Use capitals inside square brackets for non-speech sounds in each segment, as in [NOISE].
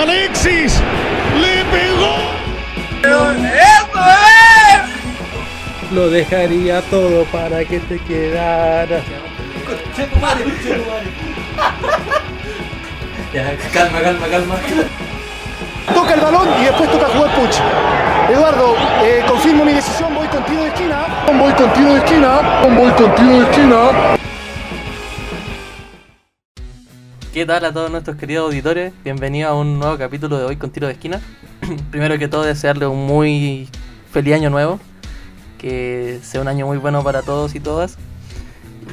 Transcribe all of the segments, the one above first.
Alexis le pegó. Lo dejaría todo para que te quedaras. Ya, calma, calma, calma. Toca el balón y después toca jugar Puch. Eduardo, eh, confirmo mi decisión, voy con tiro de esquina. Voy con tiro de esquina. Voy con tiro de esquina. ¿Qué tal a todos nuestros queridos auditores? Bienvenidos a un nuevo capítulo de Hoy con Tiro de Esquina. [CLEARS THROAT] Primero que todo, desearle un muy feliz año nuevo. Que sea un año muy bueno para todos y todas.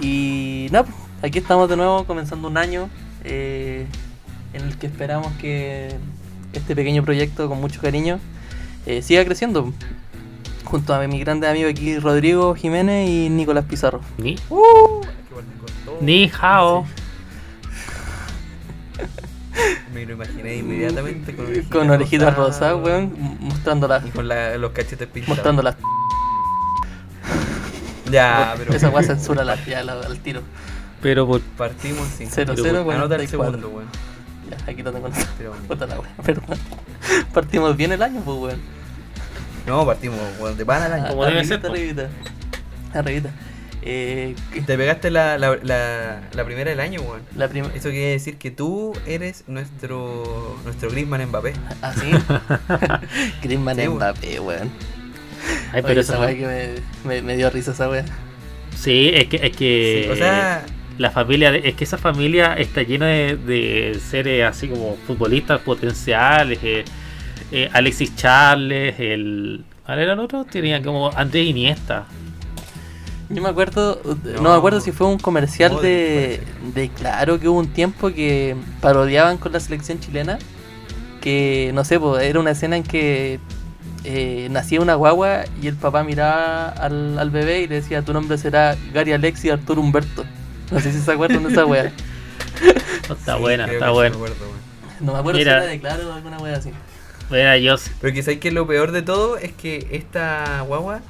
Y nada, pues, aquí estamos de nuevo comenzando un año eh, en el que esperamos que este pequeño proyecto con mucho cariño eh, siga creciendo. Junto a mi grande amigo aquí, Rodrigo Jiménez y Nicolás Pizarro. Ni, ni hao. Me lo imaginé inmediatamente con orejitas, Con orejitas rosadas, weón, mostrando las. Y con la- los cachetes pintados. Mostrando las. Ya, pero. Esa weá [LAUGHS] censura la, ya, la- al tiro. Pero por Partimos sin. Cero, Pero, cero, Anota el 44. segundo, weón. Ya, aquí lo tengo. Pero- Puta la wea, perdón. [LAUGHS] Partimos bien el año, pues weón. No, partimos, weón. De pan al año. Como debe Arribita, ser, po. Arribita. Arribita. Eh, Te pegaste la, la, la, la primera del año, weón. la. Eso quiere decir que tú eres nuestro nuestro Griezmann Mbappé. Así. [LAUGHS] Griezmann Sí. Mbappé, weón. Ay, Oye, pero esa weá que me, me, me dio risa esa weá. Sí, es que, es que Sí, o sea, la familia, de- es que esa familia está llena de, de seres así como futbolistas potenciales. eh, eh, Alexis Charles, el. ¿Cuál era el otro? Tenía como Andrés Iniesta. Yo me acuerdo, no, No. me acuerdo si fue un comercial de, de claro que hubo un tiempo que parodiaban con la selección chilena, que no sé, pues, era una escena en que eh, nacía una guagua y el papá miraba al, al bebé y le decía tu nombre será Gary Alexi Arturo Humberto. No sé si se acuerdan de esa wea. [LAUGHS] Está sí, buena, está buena. me acuerdo, weón. No me acuerdo Mira. si era de claro o alguna wea así. Mira, yo Pero que sabes que lo peor de todo es que esta guagua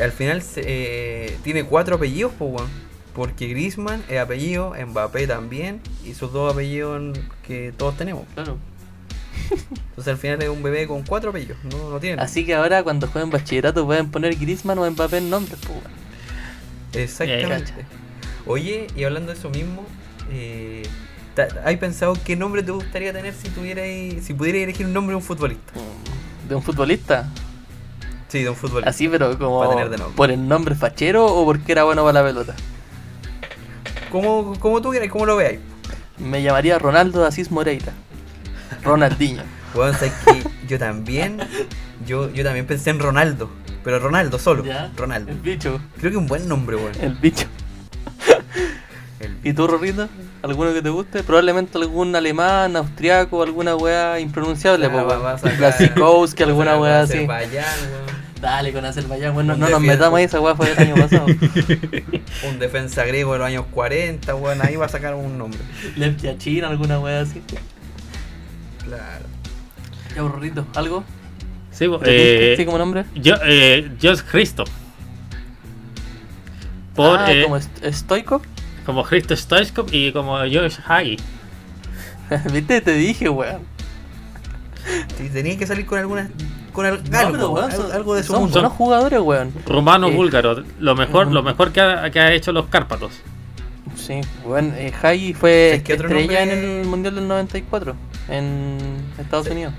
al final se- eh, tiene cuatro apellidos, pues, weón. Porque Griezmann es apellido, Mbappé también, y sus dos apellidos que todos tenemos. Claro. Entonces al final es un bebé con cuatro apellidos, no, no tiene. Así que ahora cuando jueguen bachillerato pueden poner Griezmann o Mbappé en nombres, pues, weón. Exactamente. Oye, y hablando de eso mismo, eh, ¿hay pensado qué nombre te gustaría tener si tuvierais, si pudierais elegir un nombre de un futbolista? De un futbolista. Sí, de un futbolista. Así, pero como tener de nombre. por el nombre fachero o porque era bueno para la pelota. Como, como tú quieras, como lo veáis. Me llamaría Ronaldo de Asís Moreira. Ronaldinho. [LAUGHS] Bueno, sabes que yo también, yo, yo también pensé en Ronaldo, pero Ronaldo solo, ¿Ya? Ronaldo. El bicho. Creo que un buen nombre, weón. El bicho. [LAUGHS] El- ¿Y tú, Rorrito? ¿Alguno que te guste? Probablemente algún alemán, austriaco, alguna weá impronunciable, Ah, po, va- va Blasikowski, alguna weá así. Azerbaiyán, weón. Dale con Azerbaiyán, bueno, Un no nos metamos ahí, esa weá fue el año pasado. [LAUGHS] Un defensa griego de los años 40, weón. Ahí va a sacar un nombre. Lev Yachin, alguna weá así. Claro. Ya, Rorrito, ¿algo? Sí, eh, ¿Sí como nombre? yo, eh, Josh Cristo. Por, ah, eh, como est- estoico. como Cristo Stoichkov y como Josh Hagi. [LAUGHS] Viste, te dije, weón. Si tenías que salir con alguna. Con al- No, algo, weón, algo, son- algo de su Son mundo. buenos jugadores, weón. Rumano Eh, búlgaro, lo mejor, lo mejor que ha, que ha hecho los Cárpatos. Sí, bueno, eh, Hagi fue ¿Sabes qué otro estrella nombre? en el Mundial del 94 en Estados Sí. Unidos.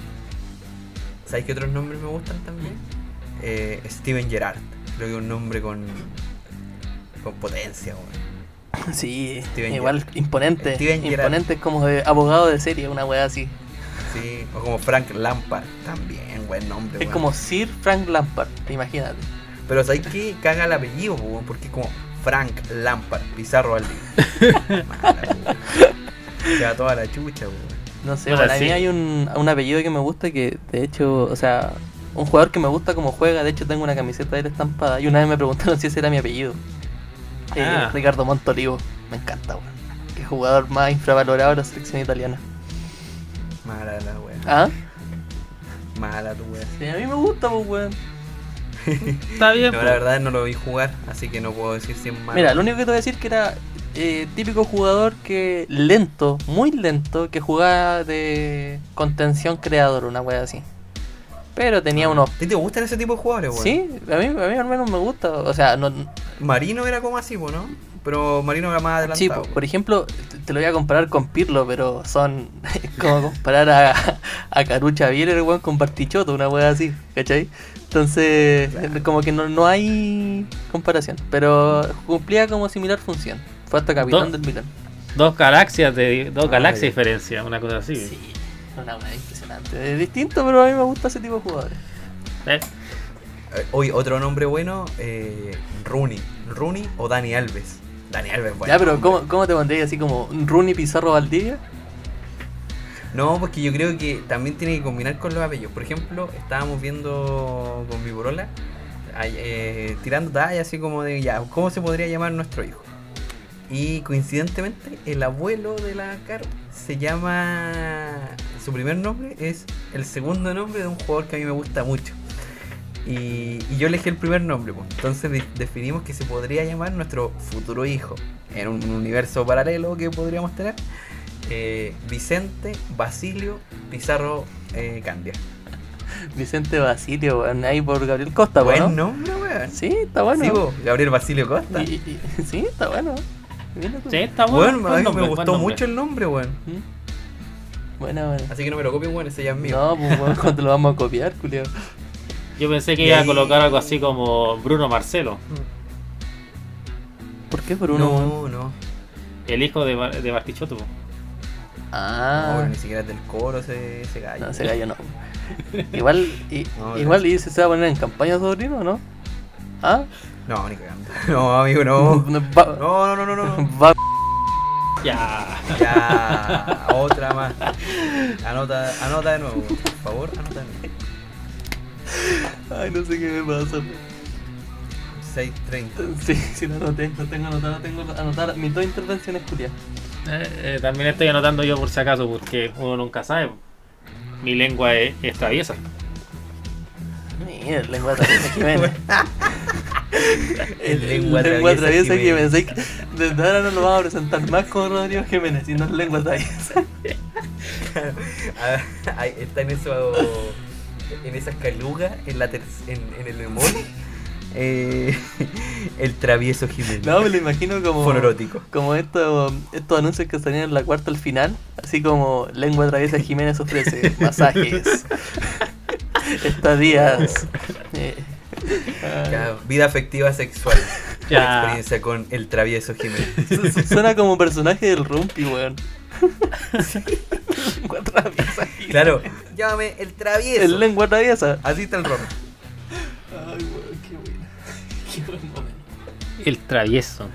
¿Sabes qué otros nombres me gustan también? Eh, Steven Gerrard. Creo que un nombre con. con potencia, weón. [LAUGHS] Sí, Steven igual imponente. Steven imponente es como de abogado de serie, una wea así. Sí, o como Frank Lampard. También, buen nombre, Es como Sir Frank Lampard, imagínate. Pero ¿sabes qué? Caga el apellido, porque es como Frank Lampard, Pizarro [LAUGHS] weón. Se va toda la chucha, weón. No sé, Bueno, para sí. mí hay un, un apellido que me gusta que, de hecho, o sea, un jugador que me gusta como juega, de hecho tengo una camiseta de él estampada y una vez me preguntaron si ese era mi apellido. Eh, Ah. Ricardo Montolivo, me encanta, weón. Qué jugador más infravalorado de la selección italiana. Mala la weón. ¿Ah? Mala tu weón. Sí, a mí me gusta, pues, weón. [LAUGHS] Está bien, No, po. la verdad no lo vi jugar, así que no puedo decir si es malo. Mira, lo único que te voy a decir que era eh, típico jugador que lento, muy lento, que jugaba de contención creador, una wea así. Pero tenía unos... ¿A ti te gustan ese tipo de jugadores, weón? Sí, a mí, a mí al menos me gusta. O sea, no, Marino era como así, ¿no? Pero Marino era más Sí, adelantado. po, por ejemplo, te- lo voy a comparar con Pirlo, pero son es [LAUGHS] como comparar a, a Carucha Bieler weón, con Bartichotto, una wea así, ¿cachai? Entonces, como que no, no hay comparación, pero cumplía como similar función. Fue hasta capitán del Milan. Dos galaxias de dos Ah, galaxias de diferencia, una cosa así. Sí, una wea impresionante. Es distinto, pero a mí me gusta ese tipo de jugadores. Eh, Eh, Hoy, otro nombre bueno, eh, Rooney. Rooney o Dani Alves. Dani Alves, bueno. ya, pero ¿cómo, ¿cómo te pondrías así como Rooney Pizarro Valdivia? No, porque yo creo que también tiene que combinar con los apellidos. Por ejemplo, estábamos viendo con mi borola, eh, tirando talla así como de, ya, ¿cómo se podría llamar nuestro hijo? Y coincidentemente, el abuelo de la Caro se llama. Su primer nombre es el segundo nombre de un jugador que a mí me gusta mucho. Y, y yo elegí el primer nombre, pues. entonces de- definimos que se podría llamar nuestro futuro hijo en un universo paralelo que podríamos tener. eh, Vicente Basilio Pizarro eh, Candia. [LAUGHS] Vicente Basilio, weón, ahí por Gabriel Costa, Buen weón. nombre, weón. Sí, está bueno. Sí, po, Gabriel Basilio Costa. Y- y- sí, está bueno. Sí, está bueno. Bueno, a buen mí nombre, me buen gustó mucho el nombre, weón. ¿Mm? Buena, buena. Así que no me lo copien, weón, ese ya es mío. No, pues weón, [LAUGHS] ¿cuándo lo vamos a copiar, culio? Yo pensé que Y iba a colocar algo así como Bruno Marcelo, ¿Por qué por uno? weón? no, no. el hijo de, Bar- de Bartichotto. No, Ah, ni siquiera es del coro ese, ese gallo. no, ese gallo no. Igual, y, [LAUGHS] No, igual y se va a poner en campaña sobrino, ¿o ¿no? ¿Ah? No, ni cagando. [LAUGHS] No, amigo, no. Va- No, no, no, no, no. [LAUGHS] va- Ya. Ya, otra más. Anota, anota de nuevo, por favor, anota de nuevo. [LAUGHS] Ay, no sé qué me pasa. 6.30. Sí, sí, lo anoté, lo tengo anotado, tengo anotar mis dos intervenciones, Julián. Eh, eh, también estoy anotando yo por si acaso, porque uno nunca sabe. Mi lengua es, es traviesa. Mira, lengua traviesa Jiménez. El lengua lengua traviesa traviesa Jiménez. Desde ahora no lo vamos a presentar más como Rodrigo Jiménez, sino lengua traviesa. [LAUGHS] Ah, ahí está en eso. En esas calugas, en, la en, en el emoli. Eh, [LAUGHS] el travieso Jiménez. No, me lo imagino como. Fonorótico. Como estos, estos anuncios que salían en la cuarta al final, así como Lengua Traviesa Jiménez ofrece [LAUGHS] masajes, [LAUGHS] estadías. eh, Ya, vida afectiva sexual. Ya. Experiencia con el travieso Jiménez. su- su- suena como personaje del Rumpi, weón. Lengua Traviesa. Claro, llámame el travieso. El Lengua Traviesa. Así está el rojo. Ay, weón, qué bueno. Qué buen momento. El travieso.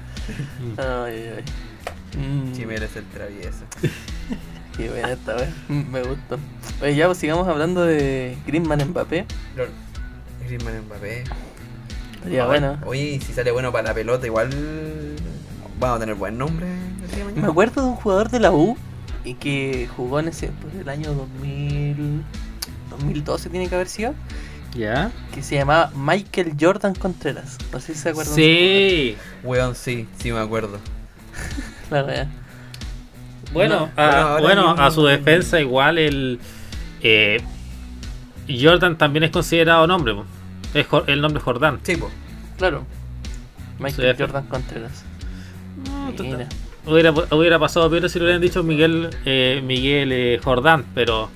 Ay, ay, ay. Mm, Jiménez es el travieso. [LAUGHS] Qué buena esta, weón. Mm, Me gusta. Oye, ya pues sigamos hablando de Griezmann Mbappé. Lord, Griezmann Mbappé. Estaría bueno. Oye, si sale bueno para la pelota, igual vamos a tener buen nombre Me acuerdo de un jugador de la U y que jugó en ese por el año 2000, 2012 tiene que haber sido, ¿Ya? que se llamaba Michael Jordan Contreras. No sé si se acuerdan. Sí. Weón, sí, sí me acuerdo. [LAUGHS] La wea. Bueno, No, a, bueno, yo- a su defensa igual el eh, Jordan también es considerado nombre. Es el nombre Jordán. Sí, po. Claro. Michael Jordan Contreras. Mira. Hubiera, hubiera pasado peor si lo hubieran dicho Miguel eh, Miguel eh, Jordán, pero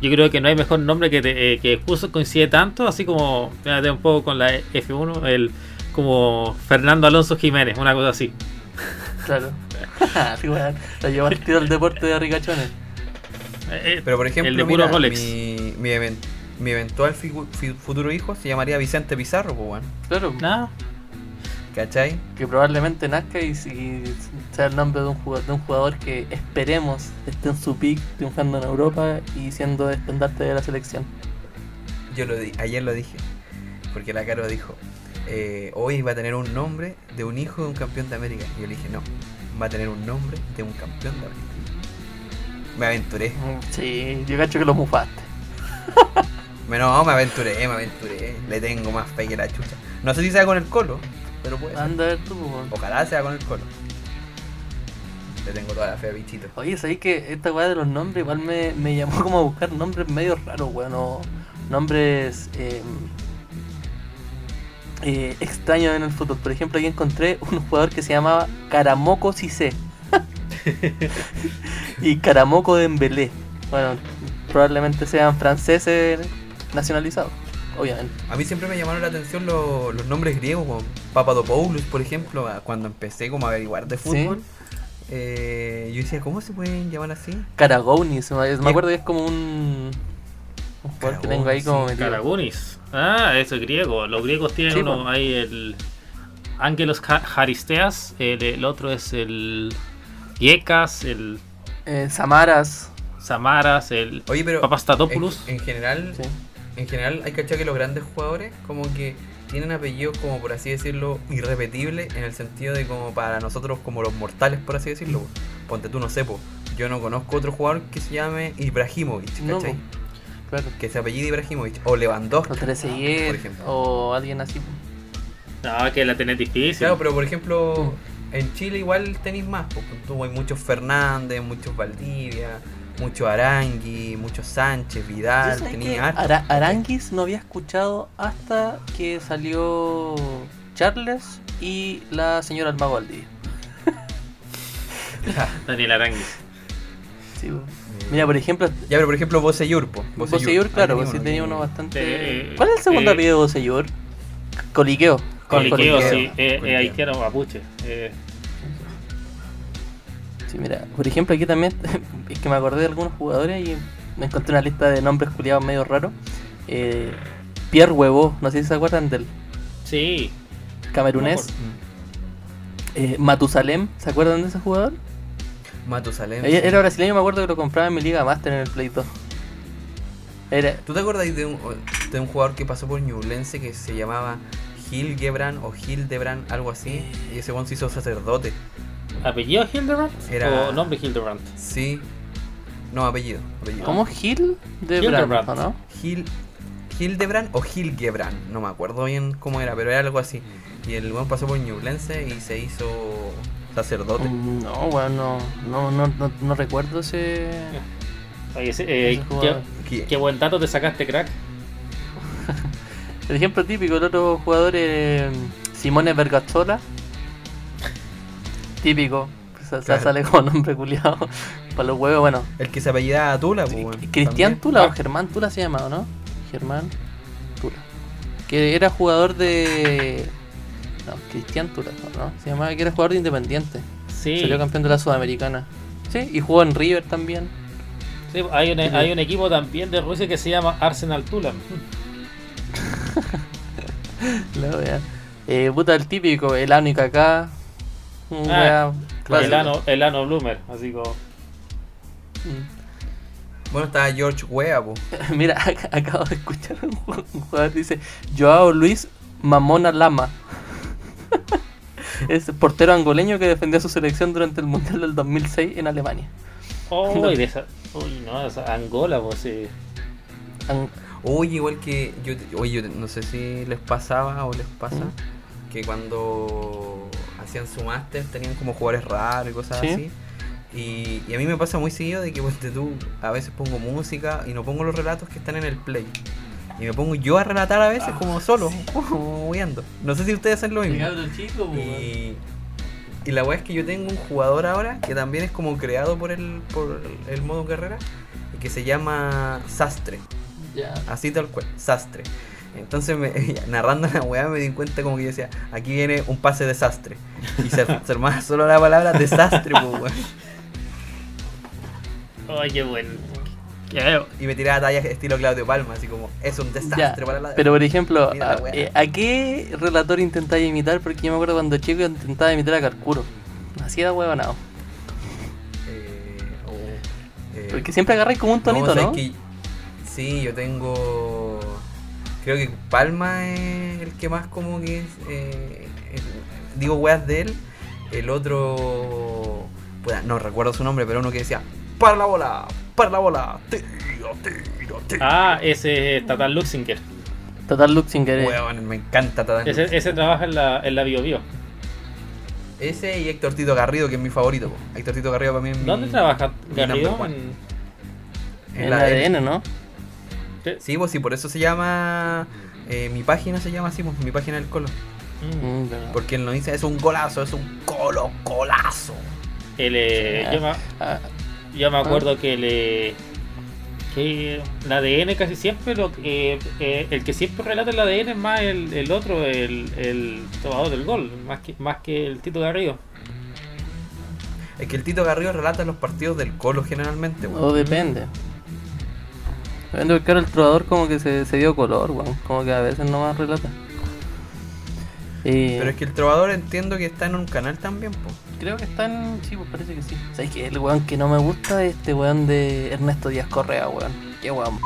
yo creo que no hay mejor nombre que, te- eh, que justo coincide tanto, así como fíjate un poco con la F1, el como Fernando Alonso Jiménez, una cosa así. Claro. [LAUGHS] La llevó al tiro al deporte de ricachones. Eh, eh, Pero por ejemplo, el de puro mira, Rolex. mi, mi, even- mi eventual futuro hijo se llamaría Vicente Pizarro, pues, weón. Claro. Nada. ¿Cachai? Que probablemente nazca y, y sea el nombre de un, jugador, de un jugador que esperemos esté en su pick, triunfando en Europa y siendo estandarte de la selección. Yo lo di ayer lo dije. Porque la Caro dijo, eh, hoy va a tener un nombre de un hijo de un campeón de América. Y yo le dije, no, va a tener un nombre de un campeón de América. Me aventuré. Sí, yo cacho que lo mufaste. [LAUGHS] No, me aventuré, me aventuré. Le tengo más fe que la chucha. No sé si sea con el colo, pero puede ser. Anda a ver tú, weón. Ojalá sea con el colo. Le tengo toda la fe a Bichito. Oye, ¿sabéis que esta weá de los nombres igual me, me llamó como a buscar nombres medio raros, weón? o nombres eh, eh, extraños en el fútbol. Por ejemplo, aquí encontré un jugador que se llamaba Caramoco Cissé. [LAUGHS] [LAUGHS] y Caramoco Dembélé. Bueno, probablemente sean franceses nacionalizados, obviamente. A mí siempre me llamaron la atención lo- los nombres griegos, como Papadopoulos, por ejemplo, cuando empecé como a averiguar de fútbol. eh, yo decía, ¿cómo se pueden llamar así? Karagounis, me me acuerdo que es como un, un jugador que tengo ahí Karagounis, como sí. Ah, eso es griego. Los griegos tienen Sí, uno, hay el Ángelos Haristeas, el, el otro es el Yekas, el Eh, Samaras. Samaras, el Oye, pero Papastatopoulos. en, en general, Sí. En general hay que cachar que los grandes jugadores como que tienen apellidos como por así decirlo irrepetibles en el sentido de como para nosotros como los mortales por así decirlo. po. Ponte tú no sé, po. yo no conozco otro jugador que se llame Ibrahimovic, No, ¿cachai? Claro. que se apellide Ibrahimovic o Lewandowski, O Trezeguet, por ejemplo. o alguien así. No, que la tenés difícil. Claro, pero por ejemplo, Mm. en Chile igual tenéis más. Tú hay muchos Fernández, muchos Valdivia, muchos Arangui, muchos Sánchez, Vidal, ¿Tú sabes que tenía. Ara- Aranguis no había escuchado hasta que salió Charles y la señora Almago Valdivia. [LAUGHS] Daniel Aranguis. Sí, po. Mira, por ejemplo, Ya, pero por ejemplo, Boseyur, po. Boseyur, claro, Ahí pues sí tenía uno bastante. Eh, ¿Cuál es el segundo eh, apellido de Boseyur? Coliqueo. Coliqueo, Coliqueo. sí, eh, eh, haitiano mapuche. Eh, Sí, mira, por ejemplo, aquí también [LAUGHS] es que me acordé de algunos jugadores y me encontré una lista de nombres culiados medio raros. Eh, Pierre Huevo, no sé si se acuerdan del sí, camerunés. Eh, Matusalem, ¿se acuerdan de ese jugador? Matusalem. Sí. Era brasileño, me acuerdo que lo compraba en mi liga Master en el Play 2. Era, ¿Tú te acuerdas de un, de un jugador que pasó por Ñublense que se llamaba Hilgebran o Hildebrand, algo así? Y ese one se hizo sacerdote. Apellido Hildebrand Era- o nombre Hildebrand. Sí. No, apellido. apellido. ¿Cómo Gil de Hildebrand. Brandt, ¿o no? Hil, Hildebrand o Hilgebrand, no me acuerdo bien cómo era, pero era algo así. Y el weón pasó por Ñublense y se hizo sacerdote. Mm, No, bueno, no, no, no, no, no recuerdo ese. Oye, ese- eh, ese qué, jugador. ¿Qué? qué buen dato te sacaste, crack. [LAUGHS] El ejemplo típico, el otro jugador es Simone Bergazzola. Típico. Claro. Sale como nombre culiado. [LAUGHS] Para los huevos, bueno. El que se apellidaba Tula, pues, weón, Cristian también. Tula o. Germán Tula se llama, ¿o no? Germán Tula. Que era jugador de. No, Cristian Tula, ¿no? Se llamaba que era jugador de Independiente. Sí, Salió campeón de la Sudamericana. Sí, y jugó en River también. sí, hay, un, hay un equipo también de Rusia que se llama Arsenal Tula. [LAUGHS] La wea. Eh, puta, el típico, el Kaká. Un Ah, wea clásico. El ano, el ano Bloomer, así como. Mm. Bueno, estaba George Weah, po. [LAUGHS] Mira, ac- acabo de escuchar un ju- un jugador que dice Joao Luis Mamona Lama. [LAUGHS] es portero angoleño que defendió a su selección durante el Mundial del 2006 en Alemania. Oh, y [LAUGHS] de esa. Uy, no, esa Angola, pues sí. Oye, igual que yo, oye, yo no sé si les pasaba o les pasa ¿Mm? que cuando hacían su máster tenían como jugadores raros y cosas Sí. así. Y, y a mí me pasa muy seguido de que ponte tú, a veces pongo música y no pongo los relatos que están en el play. Y me pongo yo a relatar a veces como solo, [LAUGHS] como huyendo. No sé si ustedes hacen lo mismo. Y, y la weá es que yo tengo un jugador ahora que también es como creado por el, por el modo carrera y que se llama Sastre. Así tal cual, sastre. Entonces, me, [LAUGHS] narrando la weá, me di cuenta como que yo decía, aquí viene un pase desastre. Y se, se armaba solo la palabra desastre, pues, weón. [LAUGHS] Ay, qué bueno. Qué- Y me tiraba tallas estilo Claudio Palma, así como, es un Ya, desastre para la. Pero por ejemplo, a, eh, ¿a qué relator intentáis imitar? Porque yo me acuerdo cuando chico intentaba imitar a Carcuro. Así era huevonado. Eh, o, eh, Porque siempre agarráis como un tonito, ¿sabes ¿no? que- sí, yo tengo. Creo que Palma es el que más como que. es, eh, digo weas de él. El otro. no recuerdo su nombre, pero uno que decía: ¡Para la bola! ¡Para la bola! ¡Tiro, tiro, tiro! Ah, ese es Tatan Luxinger. Total Luxinger. eh. Weón, me encanta Tadano. Ese, ese trabaja en la, en la Bio Bio. Ese y Héctor Tito Garrido, que es mi favorito. po. Héctor Tito Garrido para mí es mi- ¿Dónde trabaja mi Garrido? one. En- En la ADN. ADN, ¿no? Sí, pues sí, por eso se llama. eh, mi página se llama así, pues, mi página del Colo. Mm. Mm. Porque él nos dice, es un golazo, es un colo, colazo. El, eh, yo, me, Ah, yo me acuerdo que le que el ADN casi siempre lo que eh, el que siempre relata el ADN es más el, el otro el, el tomador del gol más que más que el Tito Garrido Es que el Tito Garrido relata los partidos del Colo generalmente, weón. o depende. Porque ahora el trovador como que se, se dio color, weón. Como que a veces no más relata. Y Pero es que el trovador entiendo que está en un canal también, po. creo que están. Sí, pues parece que sí. ¿Sabes que El weón que no me gusta es este weón de Ernesto Díaz Correa, weón. Qué weón.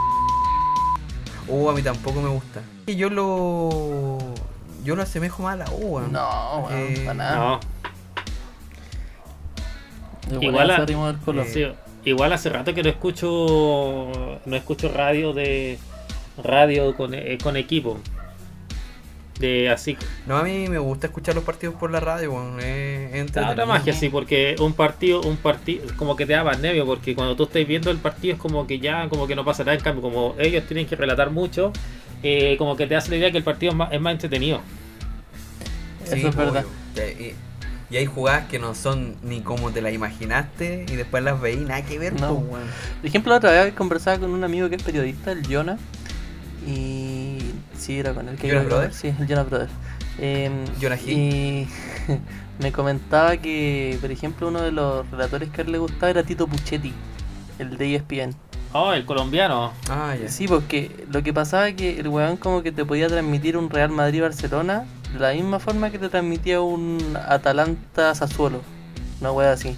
Uh, a mí tampoco me gusta. Y yo lo. Yo lo asemejo más a la U, weón. No, weón, Eh, para nada. no igual a- acérrimo del Colo. eh, Sí, igual hace rato que no escucho no escucho radio de radio con, eh, con equipo de así No, a mí me gusta escuchar los partidos por la radio, Da entretenido. otra magia, sí, porque un partido, un partido, como que te da más nervio, porque cuando tú estás viendo el partido es como que ya, como que no pasa nada, en cambio, como ellos tienen que relatar mucho, eh, como que te hace la idea que el partido es más, es más entretenido. Sí, Eso es verdad. obvio. Y, y hay jugadas que no son ni como te las imaginaste y después las veí, nada que ver, No. weón. Por ejemplo, la otra vez conversaba con un amigo que es periodista, el Jonah. Y. Sí, era con el que ¿Jonas creo que- Brothers? Sí, el Jonah Brothers. Eh, Jonah Hill. Y [LAUGHS] me comentaba que, por ejemplo, uno de los relatores que a él le gustaba era Tito Puchetti, el de ESPN. Oh, el colombiano. Ah. Sí, porque lo que pasaba es que el weón como que te podía transmitir un Real Madrid-Barcelona de la misma forma que te transmitía un Atalanta-Sassuolo. Una wea así.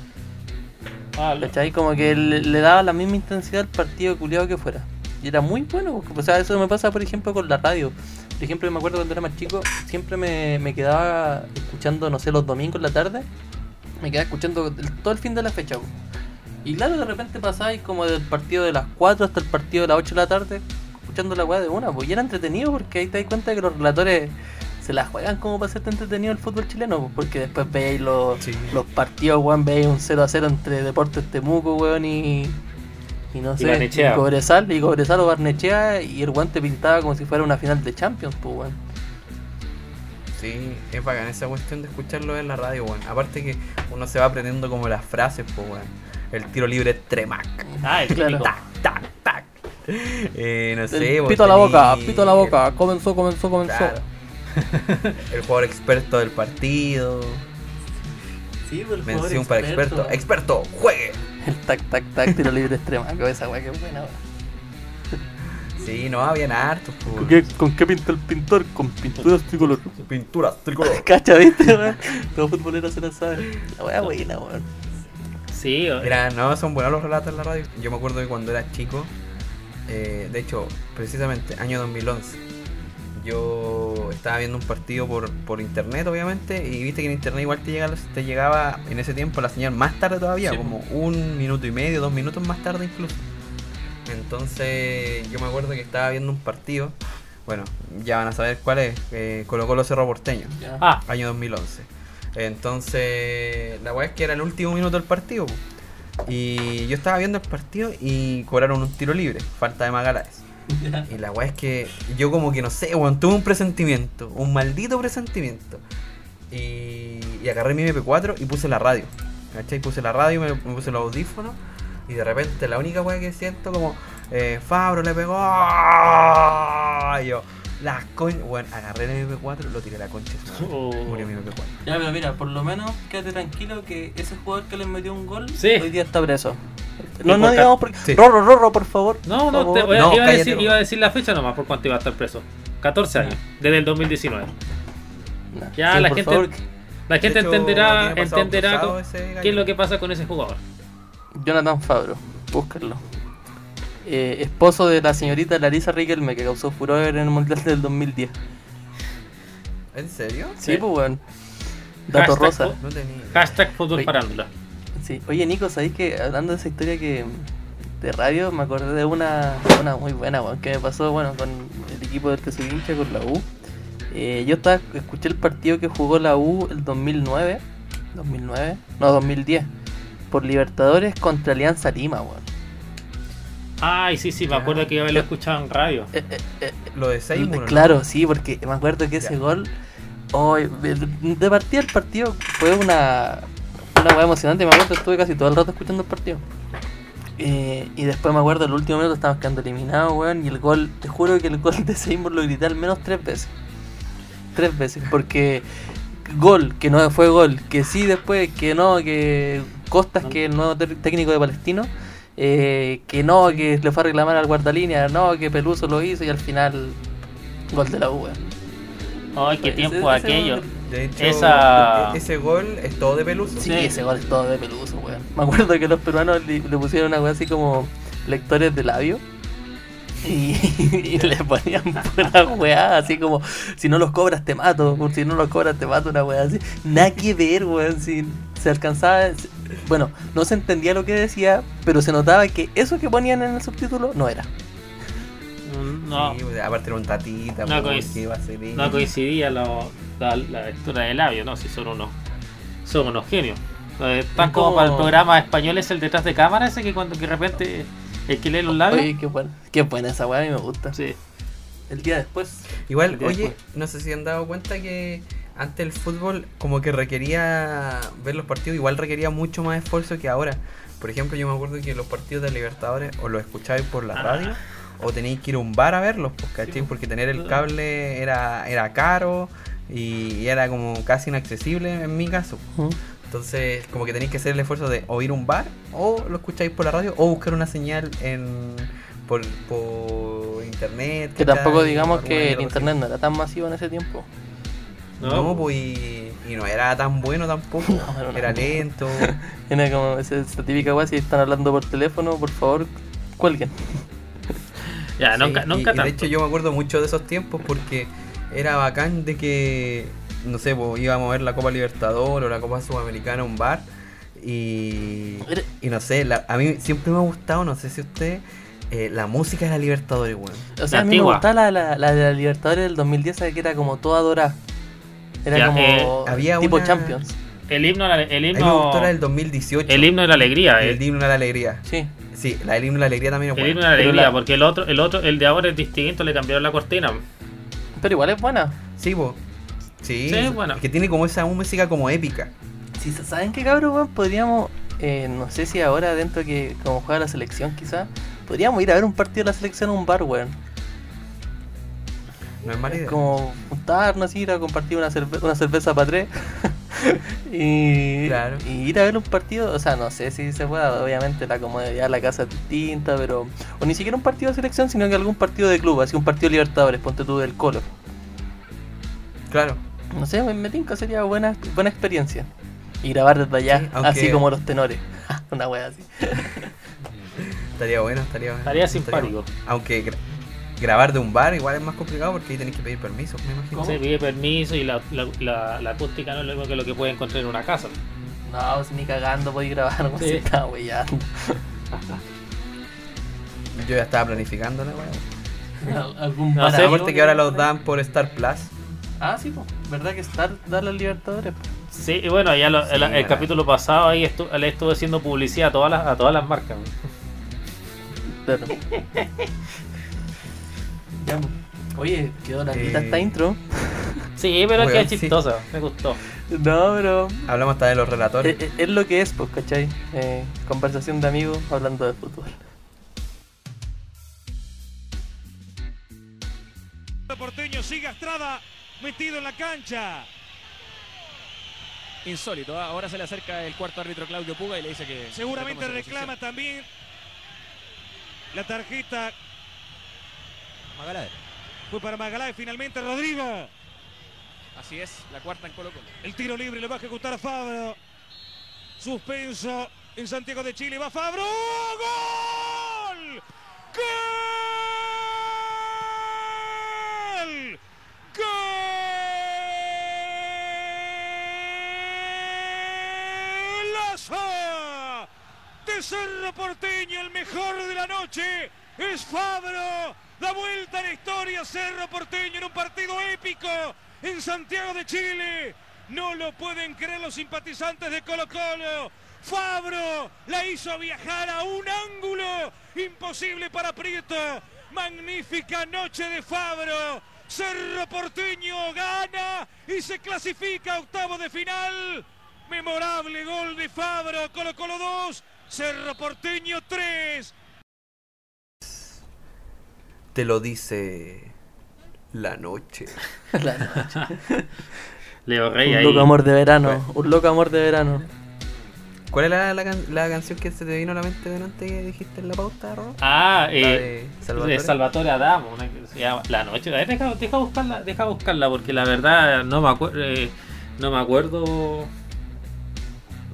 Ah. Como que le, le daba la misma intensidad al partido culiado que fuera. Y era muy bueno, porque, o sea, eso me pasa, por ejemplo, con la radio. Por ejemplo, yo me acuerdo cuando era más chico, siempre me, me quedaba escuchando, no sé, los domingos en la tarde, me quedaba escuchando todo el fin de la fecha. Y claro, de repente pasáis como del partido de las 4 hasta el partido de las 8 de la tarde, escuchando la weá de una, pues y era entretenido porque ahí te das cuenta que los relatores se la juegan como para hacerte entretenido el fútbol chileno, pues, porque después veis los, Sí. los partidos, weón, veis un 0 a 0 entre Deportes Temuco, weón, y. Y no sé, y Cobresal, y Cobresal o Barnechea, y el weón te pintaba como si fuera una final de Champions, pues, weón. Sí, es bacán esa cuestión de escucharlo en la radio, weón. Aparte que uno se va aprendiendo como las frases, pues, weón. El tiro libre tremac. ah, el Claro. Tac, tac, tac. Eh, no sé, El pito a la boca, pito a la boca, comenzó, comenzó, comenzó. Claro. [LAUGHS] el jugador experto del partido. Sí, pues, el Mención para experto. Experto, juegue. El tac, tac, tac, tiro libre extrema, esa weá que es buena, weón. Sí, no, habían hartos, pues. ¿Con qué, ¿Con qué pinta el pintor? Con pinturas tricolor. Pinturas, tricolor. [LAUGHS] Cacha, ¿viste, weón? Todo futbolero se la sabe. La weá buena, weón. Sí, o- Mira, no, son buenos los relatos en la radio. Yo me acuerdo que cuando era chico, eh, de hecho, precisamente, año 2011, yo estaba viendo un partido por, por internet, obviamente, y viste que en internet igual te llegaba, te llegaba en ese tiempo la señal más tarde todavía, Sí, como un minuto y medio, dos minutos más tarde incluso. Entonces, yo me acuerdo que estaba viendo un partido, bueno, ya van a saber cuál es, eh, Colo Colo Cerro Porteño. Ah, año 2011. Entonces, la weá es que era el último minuto del partido. Y yo estaba viendo el partido y cobraron un tiro libre, falta de Magaláes. [LAUGHS] Y la weá es que yo como que no sé, weón, tuve un presentimiento, un maldito presentimiento. Y, agarré mi MP4 y puse la radio. ¿Cachai? Puse la radio, me, me puse los audífonos y de repente la única weá que siento como, eh, Fabro le pegó. Y yo, la coña, bueno, agarré el MP4 lo tiré a la concha. Oh. Murió mi MP4. Ya, pero mira, por lo menos quédate tranquilo que ese jugador que les metió un gol Sí. hoy día está preso. No, no por digamos porque. Sí. Rorro, Rorro, por favor. no, no, Por te, favor. iba, No, iba a decir, no. iba a decir la fecha nomás por cuánto iba a estar preso. 14 años, desde el 2019. No, Ya, sí, la por gente- favor. La gente hecho, entenderá, entenderá qué es lo que pasa con ese jugador. Jonathan Fabro, búscalo. Eh, esposo de la señorita Larisa Riquelme que causó furor en el Mundial del 2010. ¿En serio? Sí, Sí. pues weón. Dato Hashtag rosa. No tenía. Hashtag fútbol. Sí. Oye Nico, ¿sabéis que hablando de esa historia que de radio me acordé de una, una muy buena weón, que me pasó bueno con el equipo del que soy hincha con la U. Eh, yo estaba, escuché el partido que jugó la U el 2009 2009, no, 2010, por Libertadores contra Alianza Lima, weón. Ay, sí, sí, me acuerdo que haberlo escuchado en radio. Eh, eh, eh, Lo de Seymour. ¿no? Claro, sí, porque me acuerdo que ese Ya. gol. oh, de partida el partido fue una. Una weá emocionante. Me acuerdo, estuve casi todo el rato escuchando el partido. Eh, y después me acuerdo, el último minuto estábamos quedando eliminados, weón. Y el gol, te juro que el gol de Seymour lo grité al menos tres veces. Tres veces, porque gol, que no fue gol, que sí después, que no, que Costas, que es el nuevo técnico de Palestino, eh, que no, que le fue a reclamar al guardalínea, no, que Peluso lo hizo y al final gol de la U. weón. Ay, qué Ese- tiempo ese aquello. gol- De hecho, Esa- e- ese gol es todo de Peluso. Sí, Sí. ese gol es todo de Peluso, weón. Me acuerdo que los peruanos le, le pusieron una weá así como lectores de labio. Y, [LAUGHS] y le ponían pura weá, así como, si no los cobras te mato, si no los cobras te mato, una weá así. Nada que ver, weón, si se alcanzaba, bueno, no se entendía lo que decía, pero se notaba que eso que ponían en el subtítulo no era. Mm, No, Sí, aparte era un tatita, No coinc- que iba a ser él. no coincidía lo- la, la lectura de labio, no, si son unos, son unos genios. Eh, Tan como como- para el programa español es el detrás de cámara, ese que cuando que de repente el que lee los labios. Oye, qué buena, qué buena esa weá, a mí me gusta. Sí. El día después. Igual, día oye, después. no sé si han dado cuenta que antes el fútbol como que requería ver los partidos, igual requería mucho más esfuerzo que ahora. Por ejemplo, yo me acuerdo que los partidos de Libertadores o los escuchabais por la Ah. radio o tenéis que ir a un bar a verlos, pues, ¿cachai? Sí, Porque tener el cable era, era caro y, y era como casi inaccesible en mi caso. Entonces, como que tenéis que hacer el esfuerzo de o ir a un bar, o lo escucháis por la radio, o buscar una señal en por, por internet. Que tampoco digamos que el internet no era tan masivo en ese tiempo. No, pues y, y no era tan bueno tampoco. [LAUGHS] No, era lento. [LAUGHS] Era como esa, esa típica weá, si están hablando por teléfono, por favor, cuelguen. Ya, Sí, nunca, y- nunca y, de hecho yo me acuerdo mucho de esos tiempos porque era bacán de que, no sé, pues, íbamos a ver la Copa Libertador o la Copa Sudamericana a un bar y, y no sé, la- a mí siempre me ha gustado, no sé si usted, eh, la música de la Libertadores, weón. O sea, La a mí me gustaba la, la, la de la Libertadores del 2010, ¿sabes? que era como toda dorada. Era Ya, como eh, había tipo una- Champions. El himno, el A mí me himno, gustó la del 2018. el himno de la alegría. eh. el himno de la alegría. Sí. Sí, la del himno de la alegría también es El buena. himno de la alegría, la- porque el otro, el otro, el de ahora es distinto, le cambiaron la cortina. Pero igual es buena. Sí, po. Sí, Sí, es- bueno. que tiene como esa música como épica. Si saben qué cabrón, weón, podríamos, eh, no sé si ahora dentro que como juega la selección quizás, podríamos ir a ver un partido de la selección a un bar, weón. No es mala idea. Como juntarnos, ir a compartir una, cerve- una cerveza para tres. [LAUGHS] y, Claro. y ir a ver un partido, o sea, no sé si se puede, obviamente la comodidad de la casa es distinta, pero. O ni siquiera un partido de selección, sino que algún partido de club, así un partido de Libertadores, ponte tú del Colo. Claro. No sé, me, me tinca, sería buena, buena experiencia. Y grabar desde allá, Sí, aunque- así como los tenores. [LAUGHS] una wea así. [LAUGHS] Estaría bueno, estaría bueno. Estaría simpático. bueno. Aunque grabar de un bar igual es más complicado porque ahí tenés que pedir permiso, me imagino. Se pide permiso y la, la, la, la acústica no es lo mismo que lo que puede encontrar en una casa. No, pues ni cagando podéis grabar, no Sí. está weyando. [LAUGHS] Yo ya estaba planificando la weá. Algún No sé, Aparte que ahora los dan por Star Plus. Ah, sí, pues. ¿Verdad que Star da los Libertadores? Sí, y bueno, ya lo- Sí, el, capítulo pasado ahí estu- le estuve haciendo publicidad a todas las, a todas las marcas. [LAUGHS] Ya. Oye, quedó la Eh, esta intro. Sí, pero Bueno, queda sí. chistosa, me gustó. No, pero. Hablamos hasta de los Es, relatores. es- es lo que es, pues, ¿cachai? Eh, conversación de amigos hablando de fútbol. Porteño sigue Estrada metido en la cancha. Insólito, ¿ah? ahora se le acerca el cuarto árbitro Claudio Puga y le dice que Seguramente reclama también la tarjeta. Magaláes. Fue para Magaláes finalmente Rodrigo. Así es, la cuarta en Colo Colo. El tiro libre lo va a ejecutar Fabro. Suspenso en Santiago de Chile. Va Fabro. ¡Gol! ¡Gol! ¡Golazo! De Cerro Porteño, el mejor de la noche. Es Fabro. Da vuelta a la historia Cerro Porteño en un partido épico en Santiago de Chile. No lo pueden creer los simpatizantes de Colo Colo. Fabro la hizo viajar a un ángulo imposible para Prieto. Magnífica noche de Fabro. Cerro Porteño gana y se clasifica a octavo de final. Memorable gol de Fabro. Colo Colo 2, Cerro Porteño 3. Te lo dice la noche. [LAUGHS] La noche. [LAUGHS] Leo Rey Un ahí. loco amor de verano. Un loco amor de verano. ¿Cuál es la, la can- la canción que se te vino a la mente delante que dijiste en la pauta, Rob? Ah, La eh, de Salvatore. de Salvatore Adamo, una que se llama La Noche. Ver, deja, deja buscarla, deja buscarla porque la verdad no me acuerdo, no me acuerdo,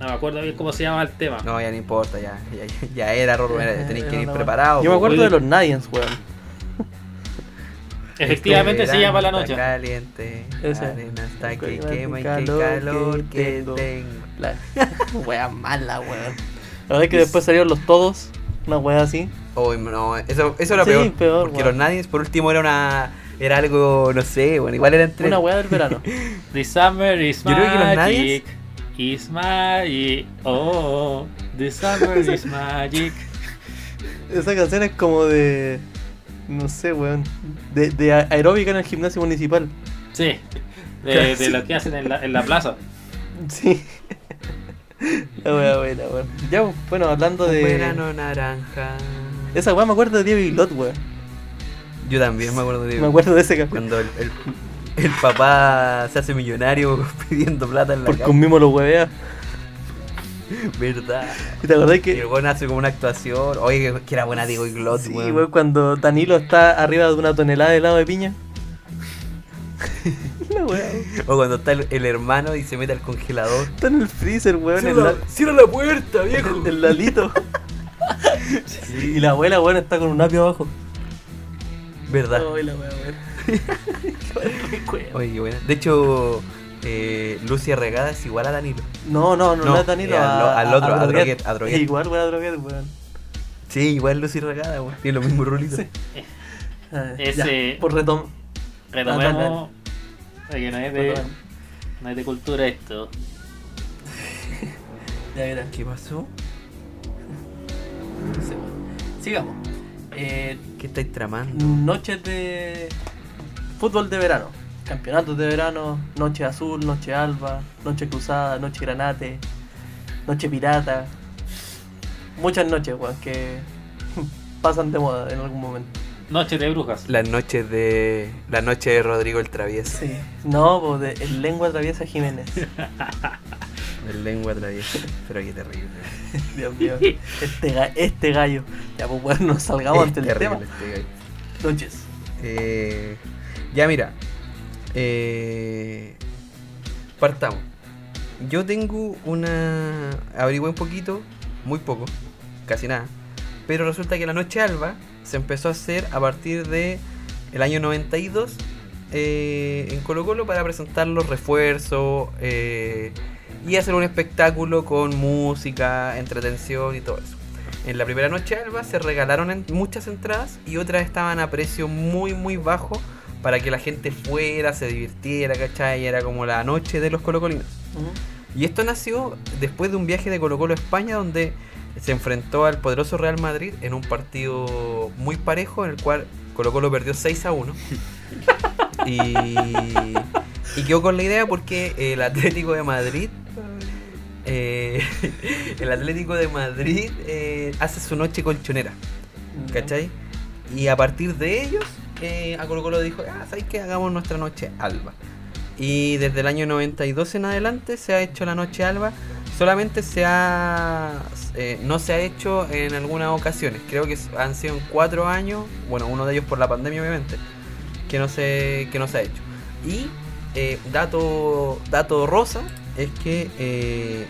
no me acuerdo bien cómo se llama el tema. No, ya no importa, ya, ya, ya era, Rob, tenéis que ir preparado. Yo me acuerdo de los Nadians, weón. Efectivamente Este se llama La Noche. Está caliente, Ese. la arena está que quema y qué calor calor que que tengo. tengo. La [LAUGHS] wea mala, weón. La verdad es que después salieron los todos. Una wea así. Uy, no, eso, eso era Sí, peor. peor, porque weón. los Nadies, por último, era una. Era algo, no sé, bueno, igual era entre. Una wea del verano. [LAUGHS] The summer is Yo creo que los magic. Is magic. Oh, the summer is magic. Esa canción es como de. No sé, weón. De, de aeróbica en el gimnasio municipal. Sí, de, de lo que hacen en la, en la plaza. Sí. [LAUGHS] La wea buena, weón. Ya, bueno, hablando de. verano naranja. Esa wea me acuerdo de Diego y Lot, weón. Yo también me acuerdo de Me acuerdo de ese capítulo. Cuando el, el, el papá se hace millonario [LAUGHS] pidiendo plata en la Porque calle. un mismo lo huevea. [LAUGHS] Verdad. ¿Y te acordás que.? el weón hace como una actuación. Oye, que- era buena Diego y Glot, Sí, weón. weón, cuando Danilo está arriba de una tonelada de helado de piña. [LAUGHS] La wea, weón. O cuando está el, el hermano y se mete al congelador. Está en el freezer, weón. Cierra, la, cierra la puerta, viejo. [LAUGHS] el, el lalito. Y la abuela, weón, está con un apio abajo. Verdad. La weón. Oye, qué buena. De hecho, eh, Lucia Regada es igual a Danilo. No, no, no, No, no es Danilo. eh, al- a- al otro, a Droguet. Droguet, a Droguet. Igual, weón, a Droguet, weón. Sí, igual Lucy Regada, weón. Tiene los mismos rulitos. Ah, Ese- ya, por retom. Retomemos. Oye, no es de, no es de cultura esto. [LAUGHS] Ya, mira. ¿Qué pasó? no sé, weón. Sigamos. Eh, ¿Qué estáis tramando? noches de fútbol de verano. Campeonatos de verano, noche azul, noche alba, noche cruzada, noche granate, noche pirata. Muchas noches, weón, que [LAUGHS] pasan de moda en algún momento. Noche de brujas. Las noches de. La noche de Rodrigo el Travieso. Sí. No, pues de el lengua traviesa Jiménez. [LAUGHS] El lengua travieso. Pero qué terrible. [LAUGHS] Dios mío. Este, ga- este gallo. Ya, pues bueno, nos salgamos Es ante el terrible tema. este gallo. Noches. Eh, ya mira, eh, partamos. Yo tengo una... Averigüé un poquito, muy poco, casi nada. Pero resulta que la noche alba se empezó a hacer a partir de el año 92 eh, en Colo Colo para presentar los refuerzos eh, y hacer un espectáculo con música, entretención y todo eso. En la primera noche alba se regalaron en- muchas entradas y otras estaban a precio muy muy bajo para que la gente fuera, se divirtiera, ¿cachai? Era como la noche de los colocolinos. Y esto nació después de un viaje de Colo Colo a España donde se enfrentó al poderoso Real Madrid en un partido muy parejo en el cual Colo Colo perdió 6 a 1. [LAUGHS] y, y quedó con la idea porque el Atlético de Madrid eh, [LAUGHS] el Atlético de Madrid eh, hace su noche colchonera, ¿cachai? Y a partir de ellos, eh, a Colo dijo, ah, ¿sabes qué? Hagamos nuestra noche alba. Y desde el año 92 en adelante se ha hecho la noche alba. Solamente se ha. eh, no se ha hecho en algunas ocasiones. Creo que han sido cuatro años. Bueno, uno de ellos por la pandemia, obviamente. Que no se, que no se ha hecho. Y eh, dato, dato rosa es que eh,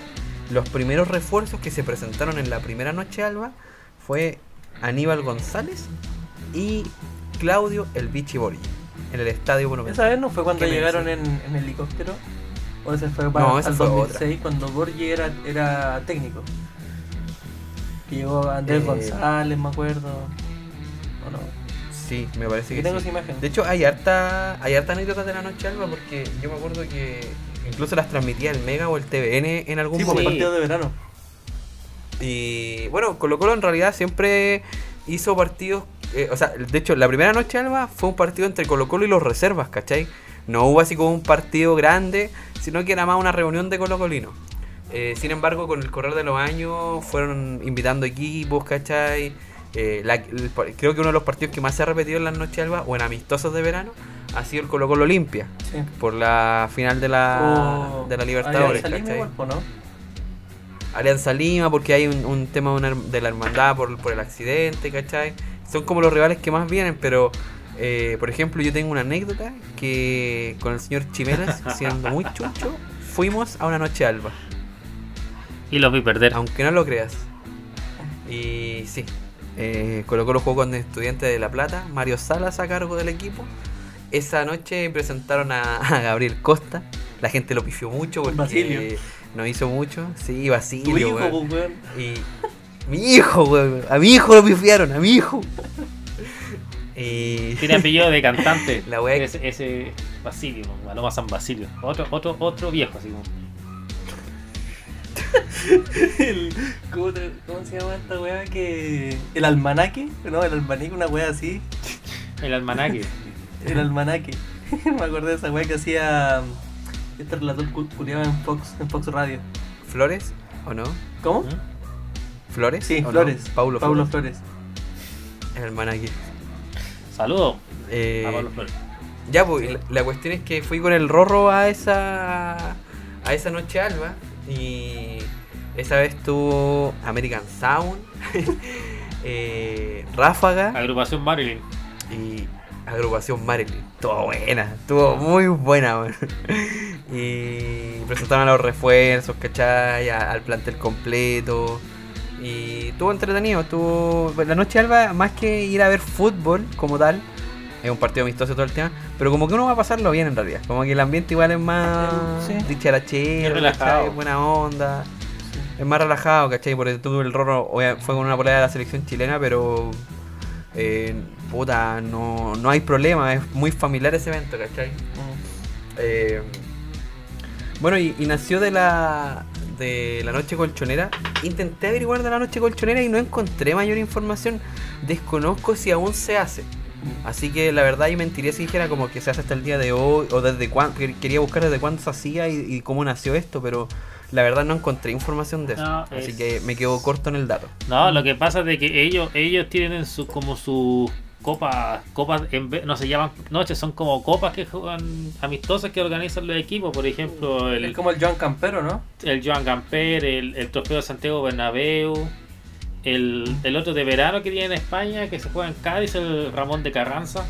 los primeros refuerzos que se presentaron en la primera noche alba fue Aníbal González y Claudio El Bichi Borgi en el estadio Monumental. ¿Esa vez no fue cuando ¿Qué me llegaron en, en helicóptero? ¿O ese fue para No, esa al fue 2006 cuando Borgi era, era técnico? Que llegó Andrés Eh, González, me acuerdo. ¿O no? Sí, me parece que tengo sí. esa imagen. De hecho, hay harta, hay harta anécdotas de la noche alba porque yo me acuerdo que incluso las transmitía el Mega o el TVN en algún Sí, por momento. partido de verano. Y bueno, Colo Colo en realidad siempre hizo partidos. Eh, o sea, de hecho, la primera noche Alba fue un partido entre Colo Colo y los reservas, ¿cachai? No hubo así como un partido grande, sino que era más una reunión de Colo Colinos. Eh, sin embargo, con el correr de los años fueron invitando equipos, ¿cachai? Eh, la- el- creo que uno de los partidos que más se ha repetido en las noches Alba o en amistosos de verano ha sido el Colo Colo Olimpia Sí. por la final de la, O- de la Libertadores. Alianza Lima. Alianza Lima, porque hay un, un tema de, una de la hermandad por, por el accidente, ¿cachai? Son como los rivales que más vienen, pero eh, por ejemplo, yo tengo una anécdota que con el señor Chimelas, [LAUGHS] siendo muy chucho, fuimos a una noche alba, Y los vi perder. aunque no lo creas. Y sí, eh, Colo Colo jugó con estudiante de La Plata, Mario Salas a cargo del equipo. Esa noche presentaron a, [LAUGHS] a Gabriel Costa. La gente lo pifió mucho porque Basilio. no hizo mucho. Sí, Tu Basilio. hijo, weón. po, weón. Y mi hijo, weón. A mi hijo lo pifiaron, a mi hijo. Y [LAUGHS] Tiene apellido de cantante. [LAUGHS] La wea que- Ese, ese Basilio, Paloma San Basilio. Otro, otro, otro viejo, así como. [LAUGHS] El- ¿cómo, te- cómo se llama esta weá que. El almanaque? No, el almanaque, una weá así. El almanaque. El almanaque. Me acordé de esa weá que hacía. Este relator cu- culiado en Fox, en Fox Radio. Flores, ¿o no? ¿Cómo? ¿Mm? Flores. Sí, ¿o no? Flores. Paulo, Paulo Flores. Flores. El almanaque. Saludos Eh, a Pablo Flores. Ya, pues, la, la cuestión es que fui con el Rorro a esa a esa noche alba y esa vez tuvo American Sound, [LAUGHS] eh, Ráfaga Agrupación Marilyn. y agrupación Marilyn. Estuvo buena, estuvo muy buena. [LAUGHS] Y presentaron a los refuerzos, ¿cachai? Al plantel completo. Y estuvo entretenido, estuvo. La noche alba, más que ir a ver fútbol como tal, es un partido amistoso todo el tema, pero como que uno va a pasarlo bien en realidad. Como que el ambiente igual es más Sí. dicharachero, Es relajado. buena onda. Es más relajado, ¿cachai? Porque tú el Rorro fue con una polera de la selección chilena, pero eh, puta, no, no hay problema, es muy familiar ese evento, ¿cachai? Eh, bueno, y, y nació de la de la noche colchonera. Intenté averiguar de la noche colchonera y no encontré mayor información. Desconozco si aún se hace. Así que la verdad y mentiría si dijera como que se hace hasta el día de hoy o desde cuándo. Quería buscar desde cuándo se hacía y, y cómo nació esto, pero la verdad no encontré información de eso. No, Así es- que me quedo corto en el dato. No, lo que pasa es de que ellos, ellos tienen su, como sus copas, copas en vez- no se llaman noches, son como copas que juegan amistosas que organizan los equipos, por ejemplo el, Es como el Joan Campero, ¿no? el Joan Gamper, el, el trofeo de Santiago Bernabéu, el, el otro de verano que tiene en España, que se juega en Cádiz, el Ramón de Carranza.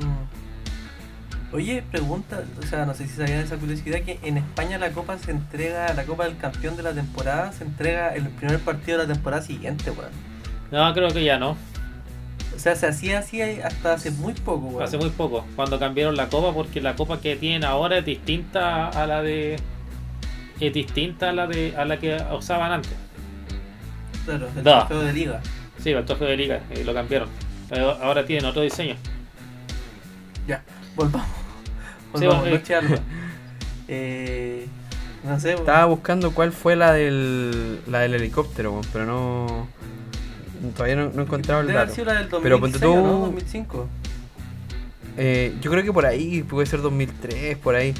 Mm. Oye, pregunta, o sea, no sé si sabían esa curiosidad que en España la copa se entrega, la copa del campeón de la temporada se entrega el primer partido de la temporada siguiente, weón. No, creo que ya no, O sea, se hacía así hasta hace muy poco, weón. hace muy poco, cuando cambiaron la copa, porque la copa que tienen ahora es distinta a la de... Es distinta a la de a la que usaban antes. Claro, el Da. trofeo de liga. Sí, el trofeo de liga, eh, lo cambiaron. Pero ahora tienen otro diseño. Ya, volvamos. Sí, Volvamos, eh. noche alba. Eh, no sé. Estaba buscando cuál fue la del, la del helicóptero, pero no. Todavía no, no he encontrado el dato. la del 2006, Pero ponte tú- ¿o ¿no? 2005. Eh, yo creo que por ahí puede ser 2003, por ahí.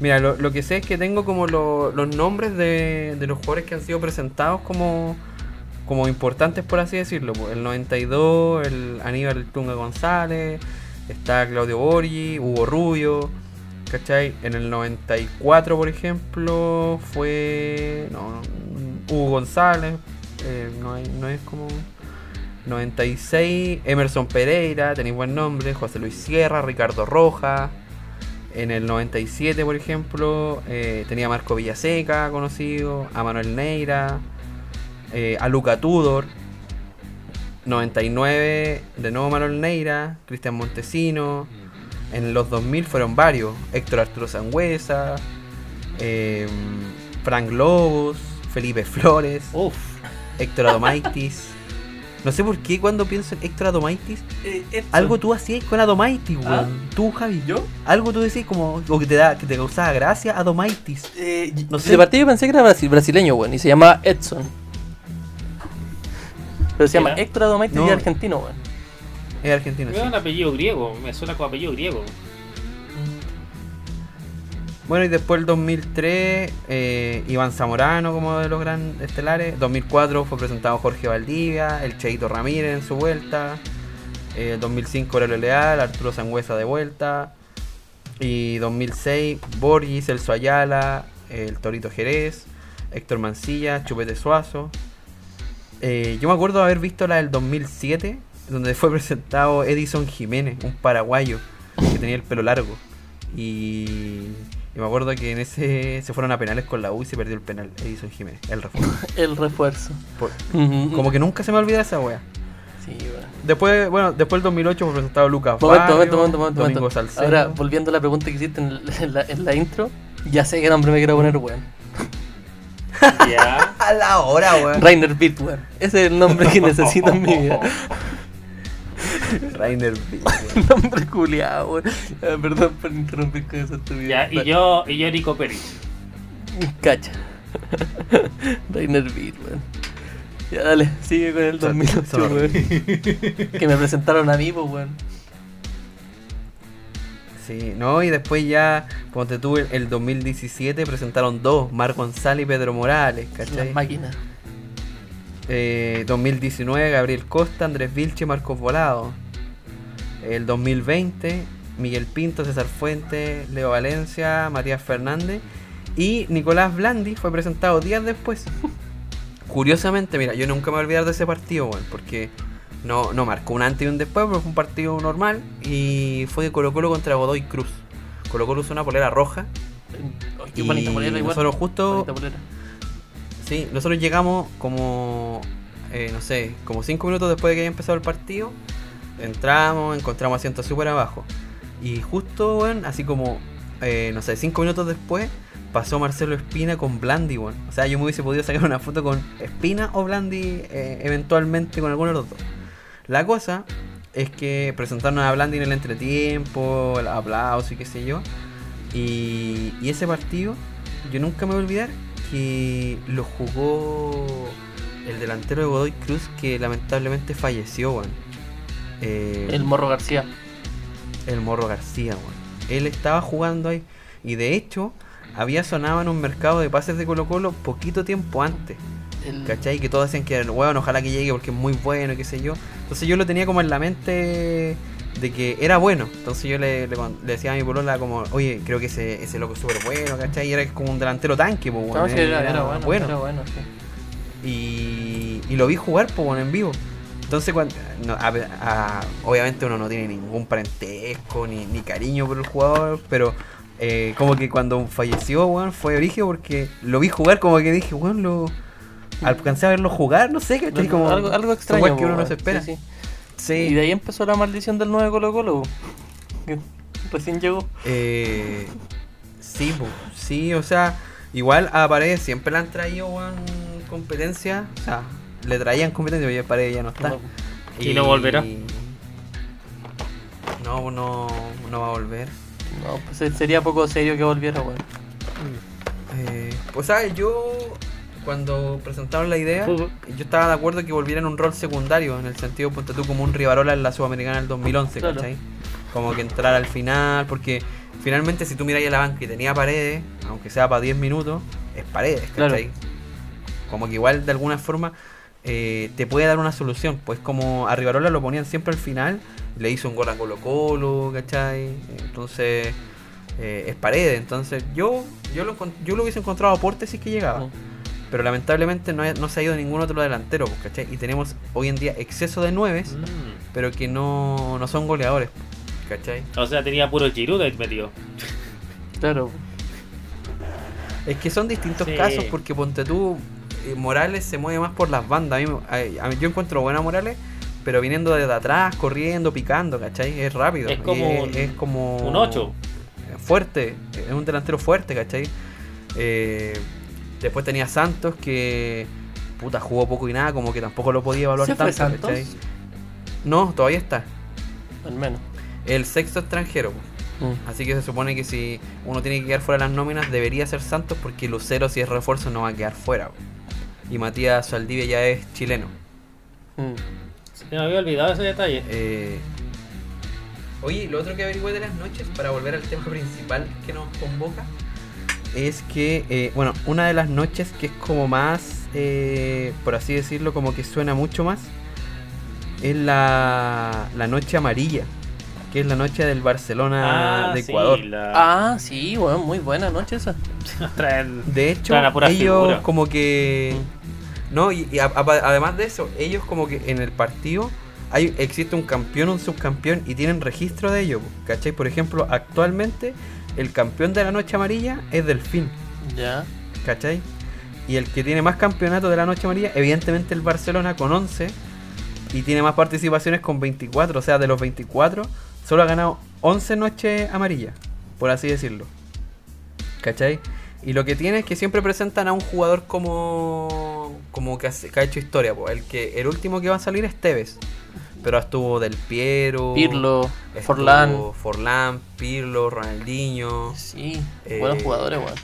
Mira, lo, lo que sé es que tengo como lo- los nombres de, de los jugadores que han sido presentados como, como importantes, por así decirlo. po. El 92, el Aníbal Tunga González, está Claudio Borgi, Hugo Rubio, ¿cachai? En el 94, por ejemplo, fue no, no, Hugo González, eh, no, hay- no es como... 96, Emerson Pereira, tenéis buen nombre, José Luis Sierra, Ricardo Roja. En el 97, por ejemplo, eh, tenía a Marco Villaseca, conocido, a Manuel Neira, eh, a Luca Tudor. 99, de nuevo Manuel Neira, Cristian Montesino. En los 2000 fueron varios, Héctor Arturo Sangüesa, eh, Frank Lobos, Felipe Flores. Uf, Héctor Adomaitis, No sé por qué cuando pienso en Héctor Adomaitis, Eh, algo tú hacías con Adomaitis, weón. ¿Ah? Tú, Javi. ¿Yo? Algo tú decís como, o que te da, que te causaba gracia Adomaitis. Eh, No sé. De partida yo pensé que era brasi- brasileño, weón, y se llama Edson. Pero se llama. Héctor Adomaitis y No. es argentino, weón. Es argentino, Es sí. un apellido griego, me suena como apellido griego. Bueno, y después el 2003, eh, Iván Zamorano como de los grandes estelares. 2004 fue presentado Jorge Valdivia, el Cheito Ramírez en su vuelta. Eh, 2005 Aurelio Leal, Arturo Sangüesa de vuelta. Y 2006 Borgis, El Ayala, el Torito Jerez, Héctor Mancilla, Chupete Suazo. Eh, yo me acuerdo de haber visto la del 2007, donde fue [LAUGHS] presentado Edison Jiménez, un paraguayo que tenía el pelo largo. Y, y me acuerdo que en ese se fueron a penales con la U y se perdió el penal Edison Jiménez, el refuerzo. [LAUGHS] El refuerzo. Por- como que nunca se me olvida esa wea. Sí, weón. Después, bueno, después del 2008 fue presentado Lucas Momento, Barrio, momento, momento, momento, Domingo momento. Salcedo. Ahora, volviendo a la pregunta que hiciste en la, en la- en la intro, ya sé qué nombre me quiero poner, weón. [LAUGHS] Ya. [LAUGHS] a la hora, weón. Rainer Beat, weón. Ese es el nombre que necesito en mi vida. Rainer [LAUGHS] nombre culiado, weón. Ah, Perdón por interrumpir con esa estupidez. Ya, y yo, y yo Nico Pérez. Cacha. [LAUGHS] Rainer Beat, weón. Ya dale, sigue con el 2008, Sorry. weón. que me presentaron a mí, pues, weón. Sí, no, y después ya, cuando tuve el 2017, presentaron dos, Mar González y Pedro Morales, Las ¿cachai? máquinas. Eh, 2019, Gabriel Costa, Andrés Vilche, Marcos Volado. El 2020, Miguel Pinto, César Fuente, Leo Valencia, Matías Fernández. Y Nicolás Blandi fue presentado días después. [LAUGHS] Curiosamente, mira, yo nunca me voy a olvidar de ese partido, porque no, no marcó un antes y un después, pero fue un partido normal. Y fue de Colo Colo contra Godoy Cruz. Colo Colo usó una polera roja. Qué Y polera, igual. nosotros justo. Nosotros llegamos como, eh, no sé, como cinco minutos después de que haya empezado el partido. Entramos, encontramos asientos súper abajo. Y justo, weón, así como, eh, no sé, cinco minutos después, pasó Marcelo Espina con Blandi. O sea, yo me hubiese podido sacar una foto con Espina o Blandi eh, eventualmente con alguno de los dos. La cosa es que presentaron a Blandi en el entretiempo, el aplauso y qué sé yo. Y ese partido, yo nunca me voy a olvidar que lo jugó el delantero de Godoy Cruz que lamentablemente falleció, weón. Eh, El Morro García. el Morro García, weón. Él estaba jugando ahí. Y de hecho, había sonado en un mercado de pases de Colo Colo poquito tiempo antes. El... ¿Cachai? Que todos decían que, weón, ojalá que llegue porque es muy bueno y qué sé yo. Entonces yo lo tenía como en la mente de que era bueno. Entonces yo le, le, con- le decía a mi polola como, oye, creo que ese, ese loco es súper bueno, ¿cachai? Y era como un delantero tanque, pues, No, weón. sí, era, era bueno, era bueno, sí. Y, y lo vi jugar pues, bueno, en vivo. Entonces, cuando, no, a- a- obviamente uno no tiene ningún parentesco ni, ni cariño por el jugador, pero eh, como que cuando falleció, weón, fue origen porque lo vi jugar como que dije, weón, lo alcancé a verlo jugar, no sé, ¿cachai? Como, algo, extraño. que uno no se espera. Sí, sí. Y de ahí empezó la maldición del 9 Colo Colo. Que recién llegó. Eh, sí, po, sí, o sea, igual a Paredes siempre le han traído weón, competencia, o sea, le traían competencia, pero Paredes ya no está. ¿Y no volverá? No, no, no va a volver. No, pues sería poco serio que volviera, weón. Eh, pues sabes, yo cuando presentaron la idea, Fútbol. yo estaba de acuerdo que volviera en un rol secundario, en el sentido, ponte tú, como un Rivarola en la Sudamericana del 2011, Claro. ¿cachai? Como que entrar al final, porque finalmente si tú miras a la banca y tenía paredes, aunque sea para 10 minutos, es paredes, Claro. ¿cachai? Como que igual de alguna forma eh, te puede dar una solución, pues como a Rivarola lo ponían siempre al final, le hizo un gol a Colo Colo, ¿cachai? Entonces eh, es paredes, entonces yo yo lo, yo lo hubiese encontrado aporte si es que llegaba. Mm. Pero lamentablemente no, no se ha ido ningún otro delantero, pues, ¿cachai? Y tenemos hoy en día exceso de nueves, Mm. pero que no, no son goleadores, ¿cachai? O sea, tenía puro Giroud ahí metido. Claro. Es que son distintos Sí. casos porque ponte tú, eh, Morales se mueve más por las bandas. A mí, me- a- a mí- yo encuentro buena Morales, pero viniendo desde atrás, corriendo, picando, ¿cachai? Es rápido. Es como es, un- es como un ocho. Fuerte, es un delantero fuerte, ¿cachai? Eh, después tenía Santos que puta, jugó poco y nada, como que tampoco lo podía evaluar ¿Se fue tanto. Santos? ¿cachai? No, todavía está. Al menos. El sexto extranjero. po. Mm. Así que se supone que si uno tiene que quedar fuera de las nóminas, debería ser Santos porque Lucero, si es refuerzo, no va a quedar fuera. po. Y Matías Saldivia ya es chileno. Mm. Se me había olvidado ese detalle. Eh, Oye, lo otro que averigüé de las noches, para volver al tema principal que nos convoca, es que, eh, bueno, una de las noches que es como más, eh, por así decirlo, como que suena mucho más, es la, la noche amarilla, que es la noche del Barcelona de sí, Ecuador. la- Ah, sí, weón, muy buena noche esa. [LAUGHS] traen- De hecho, Traen a pura ellos figura. como que... No, y, y a- a- además de eso, ellos como que en el partido hay, existe un campeón, un subcampeón y tienen registro de ello. ¿Cachai? Por ejemplo, actualmente el campeón de la noche amarilla es Delfín. Ya. ¿Cachai? Y el que tiene más campeonatos de la noche amarilla, evidentemente el Barcelona con 11 y tiene más participaciones con 24. O sea, de los 24, solo ha ganado 11 noches amarillas, por así decirlo. ¿Cachai? Y lo que tiene es que siempre presentan a un jugador como como que, hace- que ha hecho historia. po. El que el último que va a salir es Tevez. Pero estuvo Del Piero, Pirlo, estuvo Forlán. Forlán, Pirlo, Ronaldinho. Sí, Eh, buenos jugadores, weón.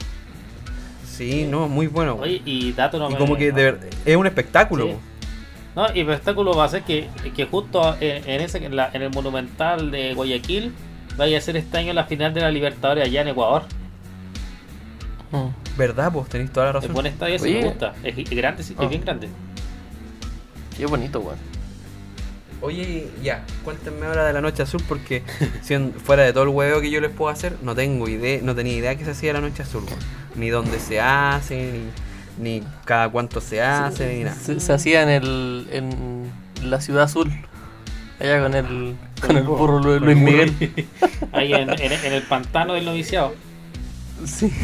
Sí, no, muy bueno. Oye, y dato no y me- como que de ver- es un espectáculo. Sí. No, y el espectáculo va a ser que, que justo en, en ese, en, la- en el Monumental de Guayaquil vaya a ser este año la final de la Libertadores allá en Ecuador. Mm. ¿Verdad? Pues tenéis toda la Es razón. buen estadio, sí me gusta. Es, es grande, sí, Ah. es bien grande. Qué bonito, weón. Oye, ya, cuéntenme ahora de la Noche Azul porque si en- fuera de todo el huevo que yo les puedo hacer, no tengo idea, no tenía idea que se hacía la Noche Azul, ni dónde se hace, ni, ni cada cuánto se hace, ni nada. Se, se hacía en el en la ciudad azul. Allá con el con el burro Lu- Luis Miguel. [LAUGHS] Ahí en, en- en el pantano del noviciado. Sí. [LAUGHS]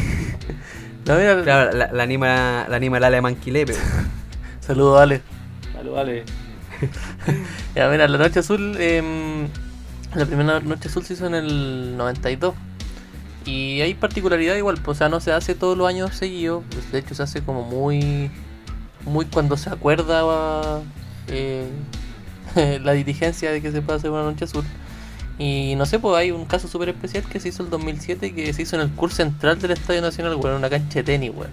No, mira, Claro, la, la anima, la anima el alemán Quilepe. saludo Ale. Vale, [LAUGHS] vale. [LAUGHS] Ya, mira, la noche azul, em, la primera noche azul se hizo en el 92. Y hay particularidad igual, pues, o sea, no se hace todos los años seguidos, de hecho se hace como muy, muy cuando se acuerda eh, [LAUGHS] la dirigencia de que se puede hacer una noche azul. Y no sé, pues hay un caso súper especial que se hizo el 2007 que se hizo en el curso central del Estadio Nacional, weón, en una cancha de tenis, weón.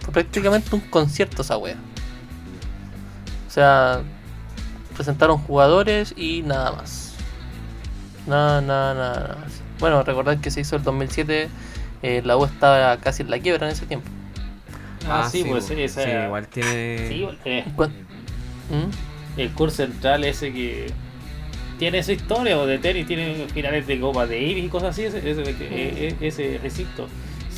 Fue prácticamente un concierto esa wea. O sea, presentaron jugadores y nada más. Nada, nada, nada, nada más. Bueno, recordad que se hizo el 2007, eh, la U estaba casi en la quiebra en ese tiempo. Ah, sí, pues po. esa- Sí, igual tiene. Sí, eh, ¿Mm? el curso central ese que tiene esa historia o de tenis, tiene finales de Copa Davis y cosas así, ese, ese, ese recinto.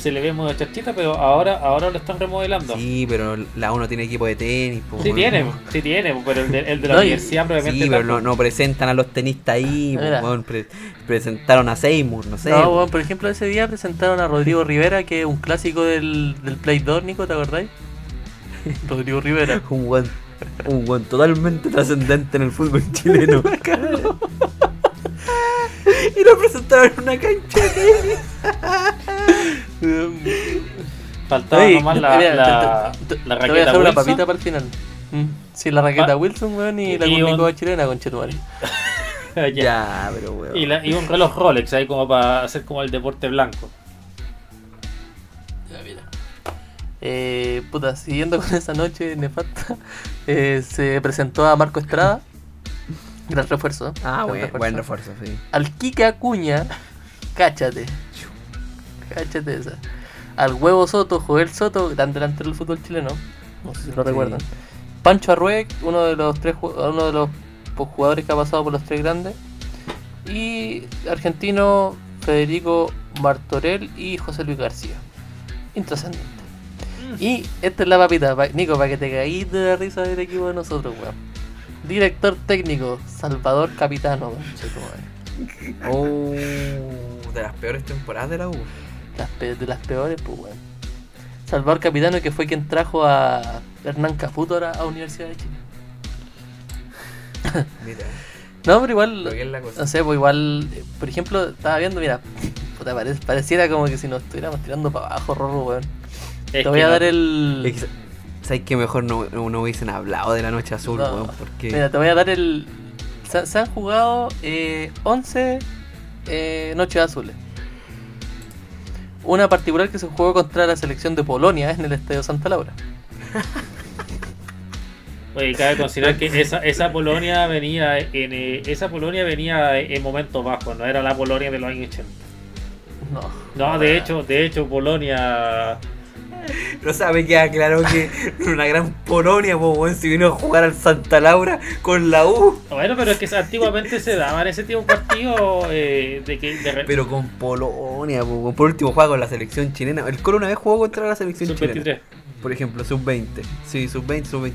Se le ve muy chachita, pero ahora, ahora lo están remodelando. Sí, Sí, pero la uno tiene equipo de tenis. po, weón. tiene, sí tiene, pero el de, el de la No, universidad probablemente Sí, pero no, no presentan a los tenistas ahí. po, weón, pre- presentaron a Seymour, no sé. No, bueno, por ejemplo, ese día presentaron a Rodrigo Rivera, que es un clásico del, del Play 2, Nico, ¿te acordáis? [LAUGHS] Rodrigo Rivera. Un buen, un buen totalmente trascendente en el fútbol chileno. [LAUGHS] [LAUGHS] y lo presentaron en una cancha de. Faltaba Oye, nomás la, mira, la, te- te- la te voy a raqueta dejar una papita para el final. Mm. Sí, la raqueta Ah. Wilson, weón, y la un- Comunicoa chilena con Chetumare. [LAUGHS] Ya. Ya, pero weón. Y, la- y un reloj Rolex ahí como para hacer como el deporte blanco. Ya, mira. Eh, puta, siguiendo con esa noche nefasta, [LAUGHS] eh, se presentó a Marco Estrada. Gran refuerzo. Ah, gran buen, buen refuerzo, sí. Al Kike Acuña, cáchate. Cáchate esa. Al Huevo Soto, Joel Soto, gran delantero del fútbol chileno. No sé si lo Sí. recuerdan. Pancho Arruec, uno de los tres uno de los jugadores que ha pasado por los tres grandes. Y argentino Federico Martorell y José Luis García. Intrascendente. Y esta es la papita, pa- Nico, para que te caíste de la risa del equipo de nosotros, weón. Director técnico, Salvador Capitano, weón. Oh, de las peores temporadas de la U. Las de las peores, pues, weón. Salvador Capitano, que fue quien trajo a Hernán Caputo a a Universidad de Chile. [LAUGHS] Mira, No, pero igual, no sé, pues igual, por ejemplo, estaba viendo, mira, puta, pare- pareciera como que si nos estuviéramos tirando para abajo, Rorro, weón. Es Te voy que a no- dar el. Es que, ¿Sabes que mejor no, no, no hubiesen hablado de la noche azul, No. weón? Porque. Mira, te voy a dar el. Se, se han jugado eh, 11 eh, Noches Azules. Una particular que se jugó contra la selección de Polonia en el Estadio Santa Laura. [LAUGHS] Oye, cabe considerar que esa, esa Polonia venía en eh, esa Polonia venía en momentos bajos, no era la Polonia de los años 80. No. No, de hecho, de hecho Polonia No sabe que aclaró que una gran Polonia, po, weón, si vino a jugar al Santa Laura con la U. Bueno, pero es que antiguamente se daban ese tipo de partidos eh, de que de re- Pero con Polonia, po, por último juega con la selección chilena. El Colo una vez jugó contra la selección chilena. sub-23. Por ejemplo, sub-20. Sí, sub-20, sub-23.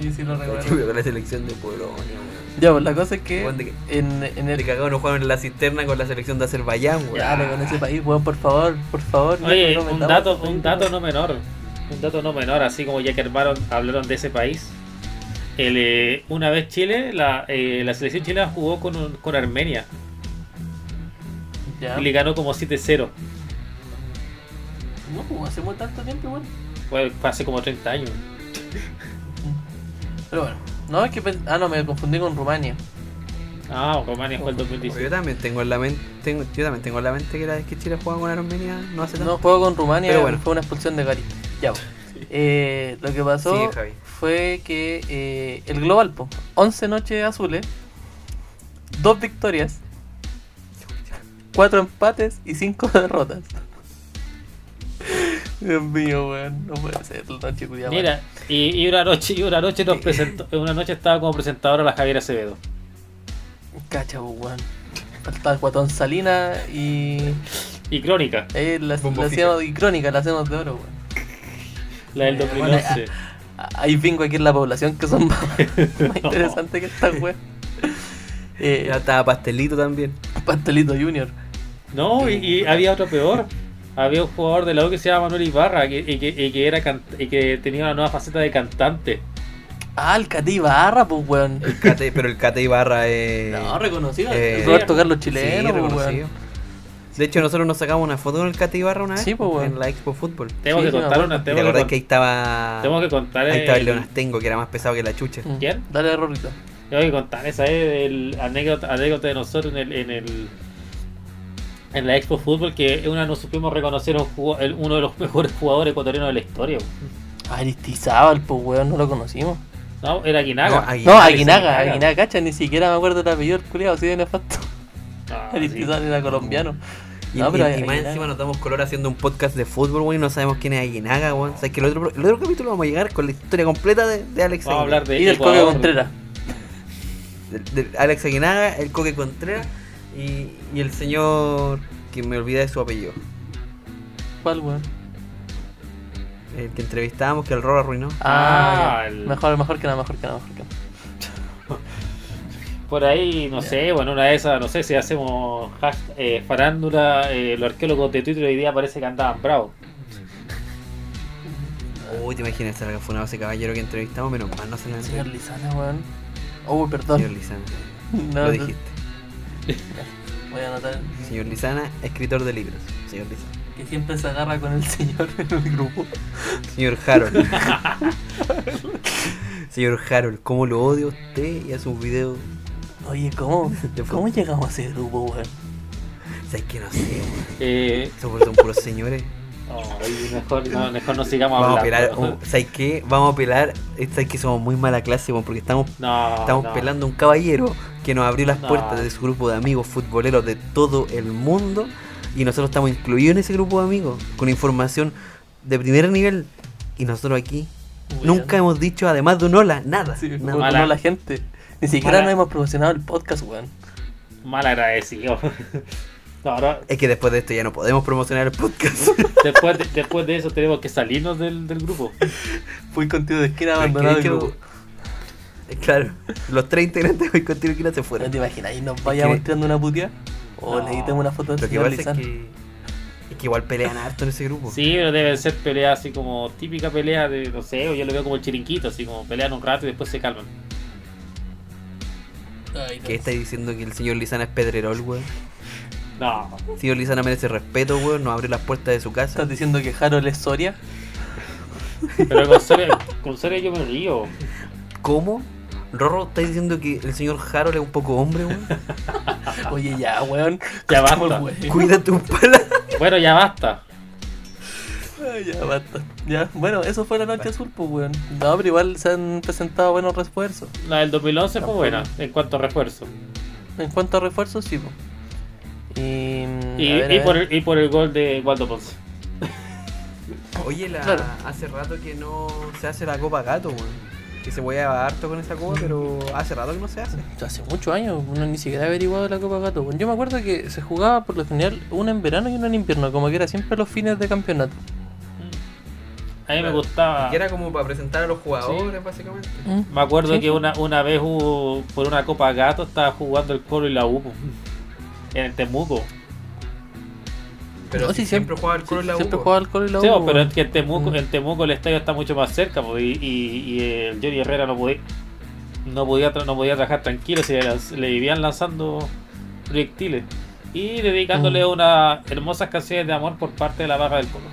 Sí, sí, lo Con la selección de Polonia, weón. Ya, pues la cosa es que Weón, de en, en De el. cagado no jugaron en la cisterna con la selección de Azerbaiyán, weón. Ya, con ese país, weón, por favor, por favor. Oye, no un dato, un dato no menor, un dato no menor, así como ya que armaron, hablaron de ese país. El, eh, una vez Chile, la, eh, la selección chilena jugó con, un- con Armenia Ya. y le ganó como 7-0. No, pues, hace muy tanto tiempo, weón. Fue hace como 30 años. Pero bueno, no, es que. Ah, no, me confundí con Rumania. Ah, Rumania fue el Yo 2016. también tengo en la mente, tengo, yo también tengo en la mente que la vez que Chile jugaba con Armenia no hace tanto. No, juego con Rumania, Pero bueno. fue una expulsión de Gary. Ya, pues. [LAUGHS] Eh, lo que pasó fue que eh, el global, po, 11 noches azules, dos victorias, cuatro empates y cinco [LAUGHS] derrotas. Dios mío, weón, no puede ser la noche culiada. Mira, y, y una noche, y una noche nos [LAUGHS] presentó, una noche estaba como presentadora la Javiera Acevedo. Cacha, po, weón. Faltaba el Guatón Salina y. Y Crónica, Eh, la, hacemos, y Crónica, la hacemos de oro, weón. la del 2011. Hay bingo aquí en la población que son más, [LAUGHS] más interesantes que esta weón. Eh, [LAUGHS] estaba pastelito también. Pastelito Junior. No, y, y había otro peor. Había un jugador de la U que se llama Manuel Ibarra que, y, que, y que era can- y que tenía una nueva faceta de cantante. Ah, el Cati Ibarra, pues, weón. El Cate- pero el Cate Ibarra es. No, reconocido. eh, Roberto Carlos sí, chileno, pues, reconocido. weón. De hecho, nosotros nos sacamos una foto con el Cate Ibarra una vez Sí, pues, en la Expo Fútbol. Tenemos Sí, que sí, contar una. ¿Y ¿Te Tenemos que, que ahí estaba. tenemos que contar Ahí estaba el el- Leonastengo, que era más pesado que la chucha. Mm. ¿Quién? Dale, Rorrito. Tengo que contar esa es el anécdota, anécdota de nosotros en el, en el en la Expo Fútbol que una nos supimos reconocer un jugo- el- uno de los [LAUGHS] mejores jugadores ecuatorianos de la historia. Aristizábal, pues, weón, no lo conocimos. No, era Guinaga. No, No, Aguinaga, Aguinaga, Aguinaga. Aguinaga, cacha, ni siquiera me acuerdo del apellido del culiado, así de nefasto. Ah, [LAUGHS] Aristizábal era colombiano. Y, No, y- pero y más Aguinaga. encima nos damos color haciendo un podcast de fútbol, güey, y no sabemos quién es Aguinaga, güey. O sea, que el otro, el otro capítulo vamos a llegar con la historia completa de, de Alex Vamos a hablar de Y del Coque. Contreras. de, de Alex Aguinaga, el Coque Contreras y, y el señor que me olvidé de su apellido. ¿Cuál, weón? El que entrevistábamos, que el Roro arruinó. Ah, Ah, el- mejor, mejor que nada, mejor que nada, mejor que nada. [LAUGHS] Por ahí, no sé, bueno, una de esas, no sé si hacemos hashtag, eh, farándula, eh, los arqueólogos de Twitter hoy día parece que andaban bravos. Uy, te imaginas que fue una ese caballero que entrevistamos, menos mal no se la Señor Lizana, weón. Oh, perdón. Señor Lizana, [LAUGHS] No, lo dijiste. [LAUGHS] Voy a anotar Señor Lizana, escritor de libros. Señor Lizana. que siempre se agarra con el señor en el grupo. Señor Harold. [LAUGHS] Señor Harold, ¿cómo lo odio a usted y a sus videos? Oye, ¿cómo? ¿Cómo llegamos a ese grupo, weón? ¿Sabes que no sé, weón? Eh, son puros señores. Ay, mejor, no, mejor no sigamos Vamos a pelar, [LAUGHS] ¿sabes qué? Vamos a pelar, ¿sabes que somos muy mala clase? Porque estamos, no, estamos no. pelando a un caballero que nos abrió las No. puertas de su grupo de amigos futboleros de todo el mundo y nosotros estamos incluidos en ese grupo de amigos con información de primer nivel y nosotros aquí nunca hemos dicho además de un hola, nada. Sí, nada. Mala. la gente. Ni siquiera Mala. nos hemos promocionado el podcast, weón. Mal agradecido. [LAUGHS] No, ahora, Es que después de esto ya no podemos promocionar el podcast. [LAUGHS] después, de, después de eso tenemos que salirnos del, del grupo. Fui contigo de esquina que abandonado el de hecho, grupo. eh, Claro, los tres integrantes de hoy contigo que no se ¿No fueron. te imaginas? ¿Y nos vayamos que- tirando una putia? O No. le quitamos una foto Lo que pasa es que, es que igual pelean harto en ese grupo. Sí, pero deben ser peleas así como típica pelea de, no sé, o yo lo veo como el chirinquito, así como pelean un rato y después se calman. Ay, ¿Qué estáis diciendo que el señor Lizana es pedrerol, weón? No, señor Lizana merece respeto, weón. Nos abre las puertas de su casa. ¿Estás diciendo que Harold es Soria? Pero con serio, con serio yo me río. ¿Cómo? Rorro, ¿estáis diciendo que el señor Harold es un poco hombre, weón? [LAUGHS] Oye, ya, weón. Ya basta. Cuida tus palabras. Bueno, ya basta. Ay, Ya, basta. Ya, bueno, eso fue la noche azul, pues, weón. No, pero igual se han presentado buenos refuerzos. La del 2011 fue buena en cuanto a refuerzo. En cuanto a refuerzos, sí, pues. Y, ver, por el, y por el gol de Waldo Ponce. Oye, la... Claro. hace rato que no se hace la Copa Gato, weón. Que se voy a harto con esa copa, pero hace rato que no se hace. Hace muchos años, uno ni siquiera ha averiguado la Copa Gato. weón. Yo me acuerdo que se jugaba por lo general una en verano y una en invierno, como que era siempre los fines de campeonato. A mí me gustaba. Que era como para presentar a los jugadores, básicamente. Mm. Me acuerdo Sí. que una, una vez hubo, por una Copa Gato estaba jugando el Colo y la U po, en el Temuco. Pero No, si sí, siempre jugaba el Colo y la U. Siempre jugaba el Colo y la U. Sí, pero es que en Temuco, Mm. en Temuco el estadio está mucho más cerca po, y, y, y el Johnny Herrera no podía no podía, tra- no podía trabajar tranquilo, se le, le vivían lanzando proyectiles y dedicándole Mm. unas hermosas canciones de amor por parte de la barra del Colo.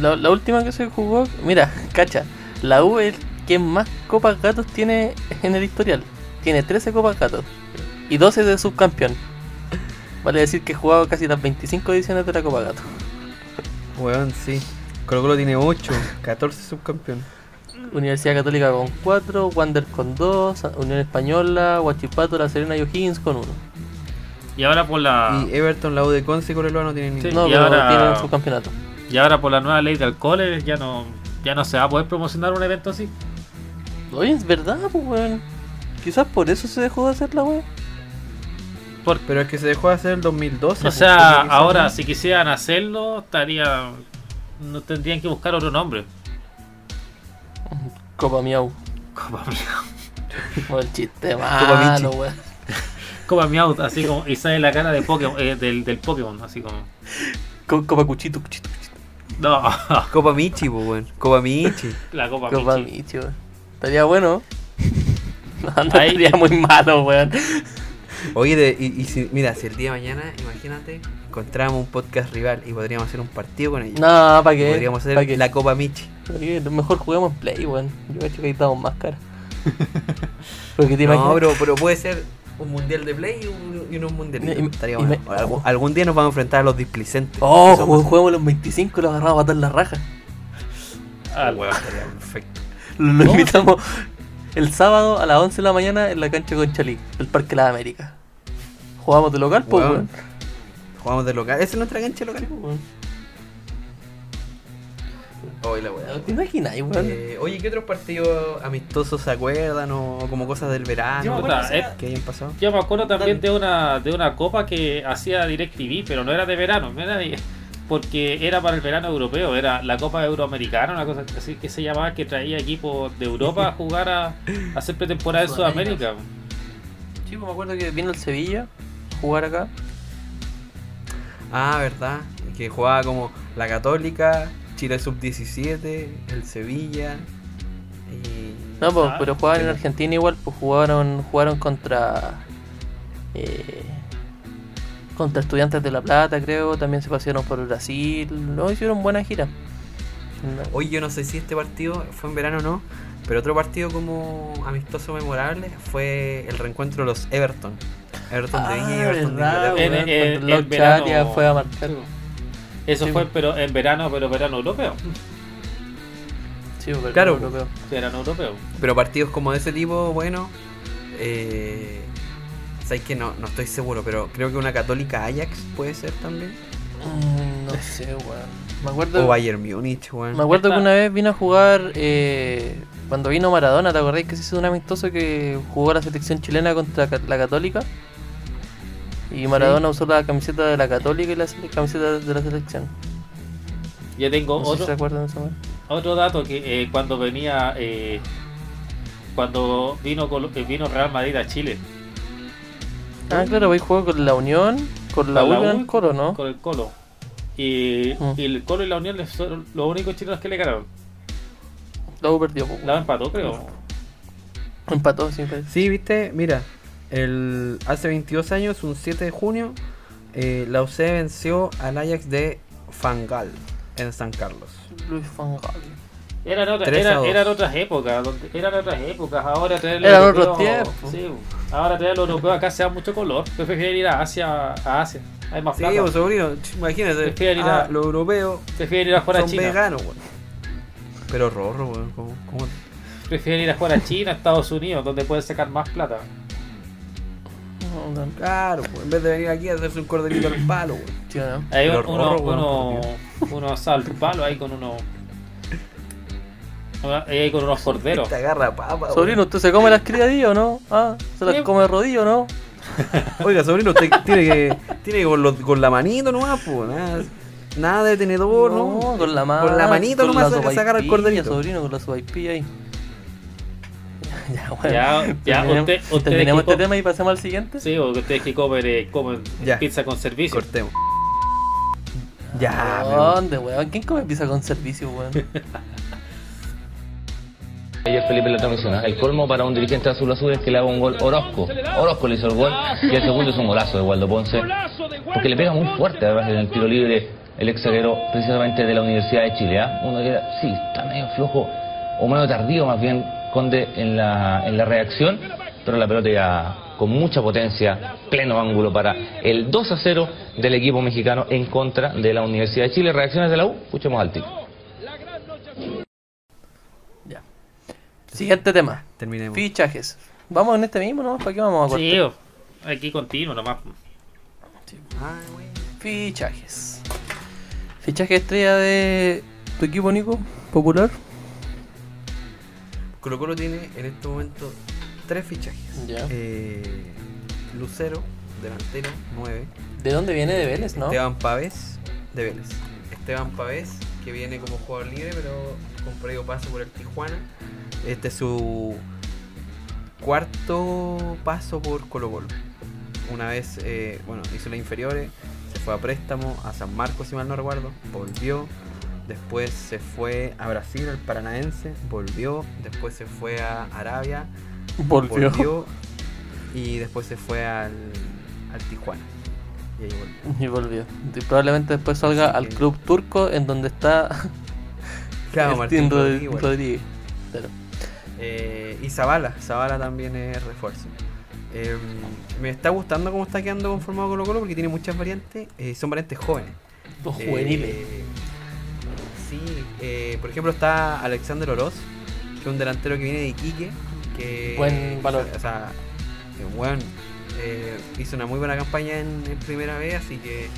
La, la última que se jugó, mira, cacha, la U es quien más copas gatos tiene en el historial. Tiene 13 copas gatos y 12 de subcampeón. Vale decir que he jugado casi las 25 ediciones de la Copa Gato. Weón, sí. Colo Colo tiene 8, 14 subcampeones. Universidad Católica con 4, Wander con 2, Unión Española, Huachipato, La Serena y O'Higgins con 1. Y ahora por la Y Everton, la U de Conce y Colo no tienen Sí. No, y pero ahora- tienen su campeonato. y ahora por la nueva ley de alcoholes ya no ya no se va a poder promocionar un evento así. Oye, es verdad, pues, weón. Quizás por eso se dejó de hacer la weón. Pero es que se dejó de hacer el 2012. O pues, sea, ahora si quisieran hacerlo, estaría no tendrían que buscar otro nombre. Copa Miau. Copa Miau. [LAUGHS] O el chiste Copa malo, Michi. weón. [LAUGHS] Copa Miau, así como y sale la cara de Pokémon, eh, del, del Pokémon, así como. Co- Copa Cuchito, Cuchito, Cuchito. No, [LAUGHS] Copa Michi, pues, weón. Copa Michi. la Copa, Copa Michi. Michi, weón. Estaría bueno. No, no Ahí- estaría muy malo, weón. Oye, de- y, y si, mira, si el día de mañana, imagínate, encontramos un podcast rival y podríamos hacer un partido con ellos. No, ¿para qué? Podríamos hacer la Copa Michi. Mejor juguemos en Play, weón. Yo creo que ahí estamos más caros. Porque te No, pero, pero puede ser un mundial de play y, un, y unos mundialitos. Y- Estaría y bueno. me- Algún, algún día nos vamos a enfrentar a los displicentes. Oh, Eso ju- más- juguemos los 25 y los agarramos a matar la raja. Ah, Weón, estaría perfecto. Lo, lo invitamos el sábado a las 11 de la mañana en la cancha con Chalí, el Parque La América. Jugamos de local, pues, Weón. Jugamos de local. Esa es nuestra cancha local. Weón. Hoy la weá. ¿Te imaginas, weón? Eh, oye, ¿qué otros partidos amistosos se acuerdan o como cosas del verano Yo me acuerdo, eh, que hayan pasado? Yo me acuerdo también Dale. de una de una copa que hacía DirecTV, pero no era de verano, no era de- porque era para el verano europeo, era la Copa Euroamericana, una cosa así que se llamaba, que traía equipos de Europa a jugar a, a hacer pretemporada en Sudamérica. Sí, pues, me acuerdo que vino el Sevilla a jugar acá. Ah, verdad. Que jugaba como la Católica, Chile Sub-17, el Sevilla. Y... No, pues, Ah, pero jugaban en. Argentina igual, pues jugaron, jugaron contra eh, contra estudiantes de La Plata, creo, también se pasaron por Brasil, no hicieron buena gira. No. Hoy yo no sé si este partido fue en verano o no, pero otro partido como amistoso memorable fue el reencuentro de los Everton. Everton de Viña y Everton de verdad, Inglaterra. En- verano- Charia fue a marcar. Eso Sí, fue pero en verano, pero verano europeo. Sí, pero Claro. europeo. Verano europeo. Pero partidos como de ese tipo, bueno, eh, sabes que no, no estoy seguro, pero creo que una católica Ajax puede ser también. Mm, no sé, weón. Me acuerdo, O Bayern Múnich, weón. me acuerdo que una vez vino a jugar eh, cuando vino Maradona, ¿te acordáis que se hizo un amistoso que jugó la selección chilena contra la Católica? Y Maradona usó la camiseta de la Católica y la camiseta de la selección. Yo tengo No sé si otro, se acuerdan de eso, otro dato que eh, cuando venía eh, cuando vino vino Real Madrid a Chile Ah, claro, hoy jugó con la Unión, con la Con U la y con U el Colo, ¿no? con el Colo y, Mm. y el Colo y la Unión fueron los únicos chilenos que le ganaron La U perdió, la empató creo empató, sí, pues. Sí, viste, mira, el, hace 22 años, un 7 de junio, eh, la UC venció al Ajax de Fangal en San Carlos. Luis Van Gaal. Eran, otras Tres a eran, eran otras épocas, donde- eran otras épocas, ahora traer el Eran europeo- otros tiempos. Sí, ahora traer el europeo acá se da mucho color. Yo prefiero ir a Asia, a Asia. Hay más Sí, plata. pues, sobrino, imagínate. Prefieren ir ah, a- los europeos Prefiero ir a jugar a son China. veganos. Pero rorro, weón. ¿Cómo, cómo? Prefiero ir a jugar a China, a Estados Unidos, donde pueden sacar más plata. No, Claro, en vez de venir aquí a hacerse un cordelito al palo, Pero un- uno, rorro, uno, uno asado al palo ahí con uno. Ahí con unos corderos. Te agarra papa. Sobrino, ¿usted se come las criadillas o no? Ah, ¿se las come de rodillo o no? [LAUGHS] Oiga, sobrino, usted tiene que, tiene que con, los- con la manito nomás, pues, nada, nada de tenedor, ¿no? con la mano. Con la manito con nomás la saca- sacar el corderito. sobrino, con la sopaipilla ahí. [LAUGHS] Ya, bueno. Ya, ya, usted- que este tema y pasemos al siguiente. Sí, porque ustedes que comen, eh, comen Ya. pizza con servicio. Cortemos. Ya, ¿Dónde, weón? ¿Quién come pizza con servicio, weón? [LAUGHS] Ayer Felipe transmisión, ¿eh? el colmo para un dirigente azul azul es que le haga un gol Orozco. Orozco le hizo el gol y el segundo es un golazo de Waldo Ponce. Porque le pega muy fuerte además en el tiro libre el ex zaguero precisamente de la Universidad de Chile. ¿ah? Uno queda, sí, está medio flojo o medio tardío más bien Conde en la, en la reacción, pero la pelota ya con mucha potencia, pleno ángulo para el 2 a 0 del equipo mexicano en contra de la Universidad de Chile. Reacciones de la U, escuchemos al tiro. Ya. Siguiente tema. Terminemos. Fichajes. ¿Vamos en este mismo, no? ¿Para qué vamos a cortar? Sí, aquí continuo nomás. Ay, güey. Fichajes. Fichaje estrella de tu equipo, Nico. Popular. Colo Colo tiene en este momento tres fichajes. Ya. Eh, Lucero, delantero, 9. ¿De dónde viene? De Vélez, ¿no? Esteban Pavés, de Vélez. Esteban Pavés, que viene como jugador libre, pero con previo paso por el Tijuana. Este es su cuarto paso por Colo Colo. Una vez, eh, bueno, hizo las inferiores, se fue a préstamo a San Marcos, si mal no recuerdo, volvió. Después se fue a Brasil, al Paranaense, volvió. Después se fue a Arabia, Volvió. y después se fue al, al Tijuana. Y ahí volvió. Y volvió. Y probablemente después salga al club turco en donde está Claro, [LAUGHS] Martín Rodríguez. Rodríguez. Eh, y Zavala, Zavala también es refuerzo. Eh, me está gustando cómo está quedando conformado Colo Colo porque tiene muchas variantes. eh, son variantes jóvenes. Los juveniles. sí, eh, por ejemplo está Alexander Oroz, que es un delantero que viene de Iquique. Que, Buen valor. O sea, bueno, hizo una muy buena campaña en, en primera vez, así que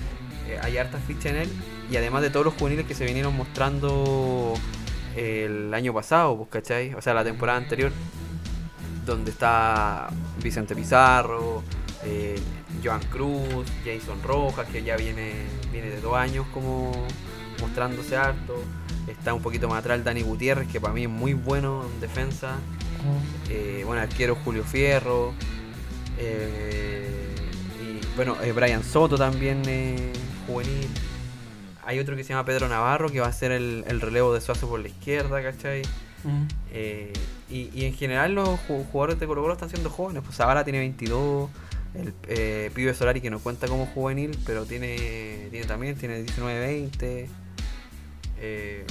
hay hartas fichas en él. Y además de todos los juveniles que se vinieron mostrando el año pasado, pues, ¿cachai? O sea, la temporada anterior, donde está Vicente Pizarro, eh, Joan Cruz, Jason Rojas, que ya viene, viene de dos años como mostrándose harto. Está un poquito más atrás el Dani Gutiérrez, que para mí es muy bueno en defensa. Eh, bueno, arquero Julio Fierro. eh, y bueno, eh, Brian Soto también juvenil. Hay otro que se llama Pedro Navarro, que va a ser el, el relevo de Suazo por la izquierda, ¿cachai? Mm. Eh, y, y en general los ju- jugadores de Colo Colo están siendo jóvenes. Pues Zavala tiene 22. El eh, Pibe Solari que no cuenta como juvenil, pero tiene, tiene también, tiene 19-20. Eh,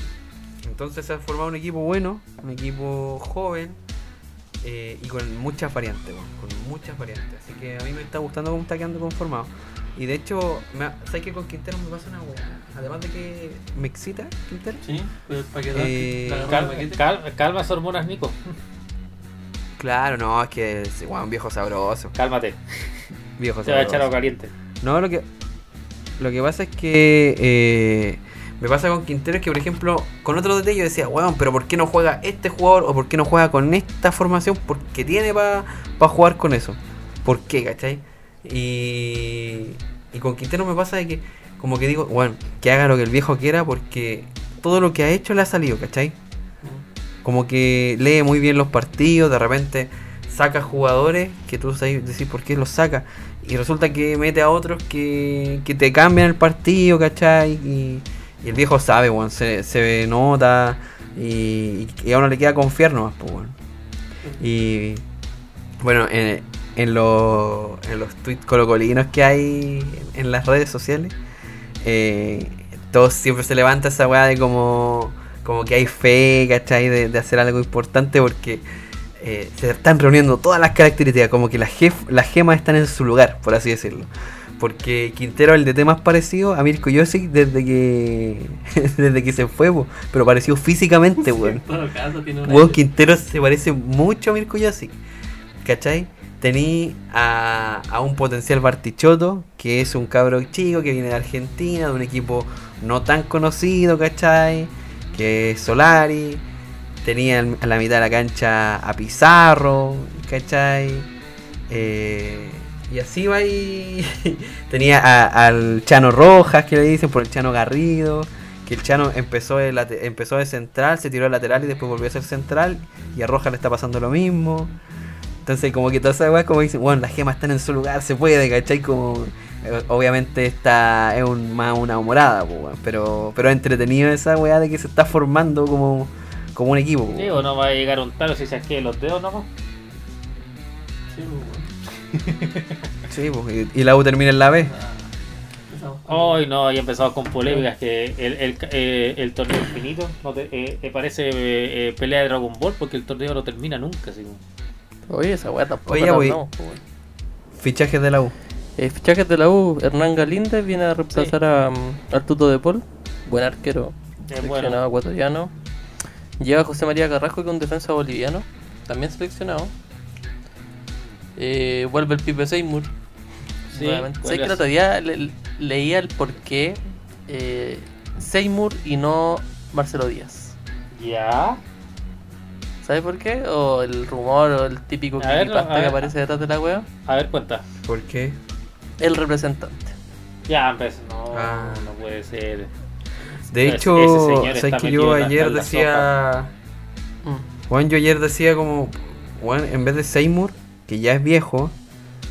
entonces se ha formado un equipo bueno, un equipo joven eh, y con muchas variantes, weón, con muchas variantes. Así que a mí me está gustando cómo está quedando conformado. Y de hecho, me, ¿sabes que con Quintero me pasa una weá? Además de que me excita Quintero. Sí, pues, para que Eh, la- la- Cal- paquete. cal- calma hormonas, Nico. Claro, no, es que es weón, viejo sabroso. Cálmate. Viejo Se va a echar sabroso. agua caliente. No, lo que lo que pasa es que eh, me pasa con Quintero es que, por ejemplo, con otro DT yo decía, weón, pero ¿por qué no juega este jugador o por qué no juega con esta formación? Porque tiene para jugar con eso. ¿Por qué, cachai? Y, y con Quintero me pasa de que, como que digo, bueno, que haga lo que el viejo quiera porque todo lo que ha hecho le ha salido, ¿cachai? Como que lee muy bien los partidos, de repente saca jugadores que tú sabes decir por qué los saca. Y resulta que mete a otros que, que te cambian el partido, ¿cachai? Y, y el viejo sabe, weón, se, se nota y, y a uno le queda confiar nomás, pues, weón. Y bueno, en, en, los- en los tweets colocolinos que hay en las redes sociales, eh, todos siempre se levanta esa weá de como como que hay fe, ¿cachai? De, de hacer algo importante porque eh, se están reuniendo todas las características, como que las, jef- las gemas están en su lugar, por así decirlo. Porque Quintero es el DT más parecido a Mirko Josic desde que [LAUGHS] desde que se fue, pero parecido físicamente, weón. Weón, Quintero se parece mucho a Mirko Josic. ¿Cachai? Tení a, un potencial Bartichotto, que es un cabro chico que viene de Argentina, de un equipo no tan conocido, ¿cachai? Que es Solari. Tenía a la mitad de la cancha a Pizarro, ¿cachai? Eh, y así va y [LAUGHS] tenía a- al Chano Rojas, que le dicen, por el Chano Garrido. Que el Chano empezó de, empezó de central, se tiró al lateral y después volvió a ser central. Y a Rojas le está pasando lo mismo. Entonces, como que todas esas weas, como dicen, bueno, las gemas están en su lugar, se puede, ¿cachai? Como, eh, obviamente, esta es un, más una humorada, weón, pero, pero es entretenido esa wea de que se está formando como, como un equipo. po, Sí, o no va a llegar un talo si se que los dedos nomás. Sí, pues, weón. [LAUGHS] Sí, po, y, y la U termina en la B. Hoy no, y empezamos con polémicas que el, el, eh, el torneo infinito no te- eh, eh, parece eh, eh, pelea de Dragon Ball porque el torneo no termina nunca. Así como. Oye, esa weá tampoco Oye, pues, weón. Fichajes de la U. Eh, fichajes de la U, Hernán Galíndez viene a reemplazar a, mm, al Tuto de Paul, buen arquero, Es seleccionado bueno. ecuatoriano. Llega José María Carrasco, que es un defensa boliviano, también seleccionado. Eh, vuelve el Pipe Seymour. Sí, nuevamente. ¿Sabes vuelve que el otro día le- leía el por qué eh, Seymour y no Marcelo Díaz? Ya. ¿Sabes por qué? O el rumor o el típico creepypasta que aparece detrás de la wea. A ver, cuenta. ¿Por qué? El representante. Ya, pues no, Ah. no puede ser. De hecho, ¿sabes que yo ayer decía. Mm. Juan, yo ayer decía como. Juan, en vez de Seymour, que ya es viejo,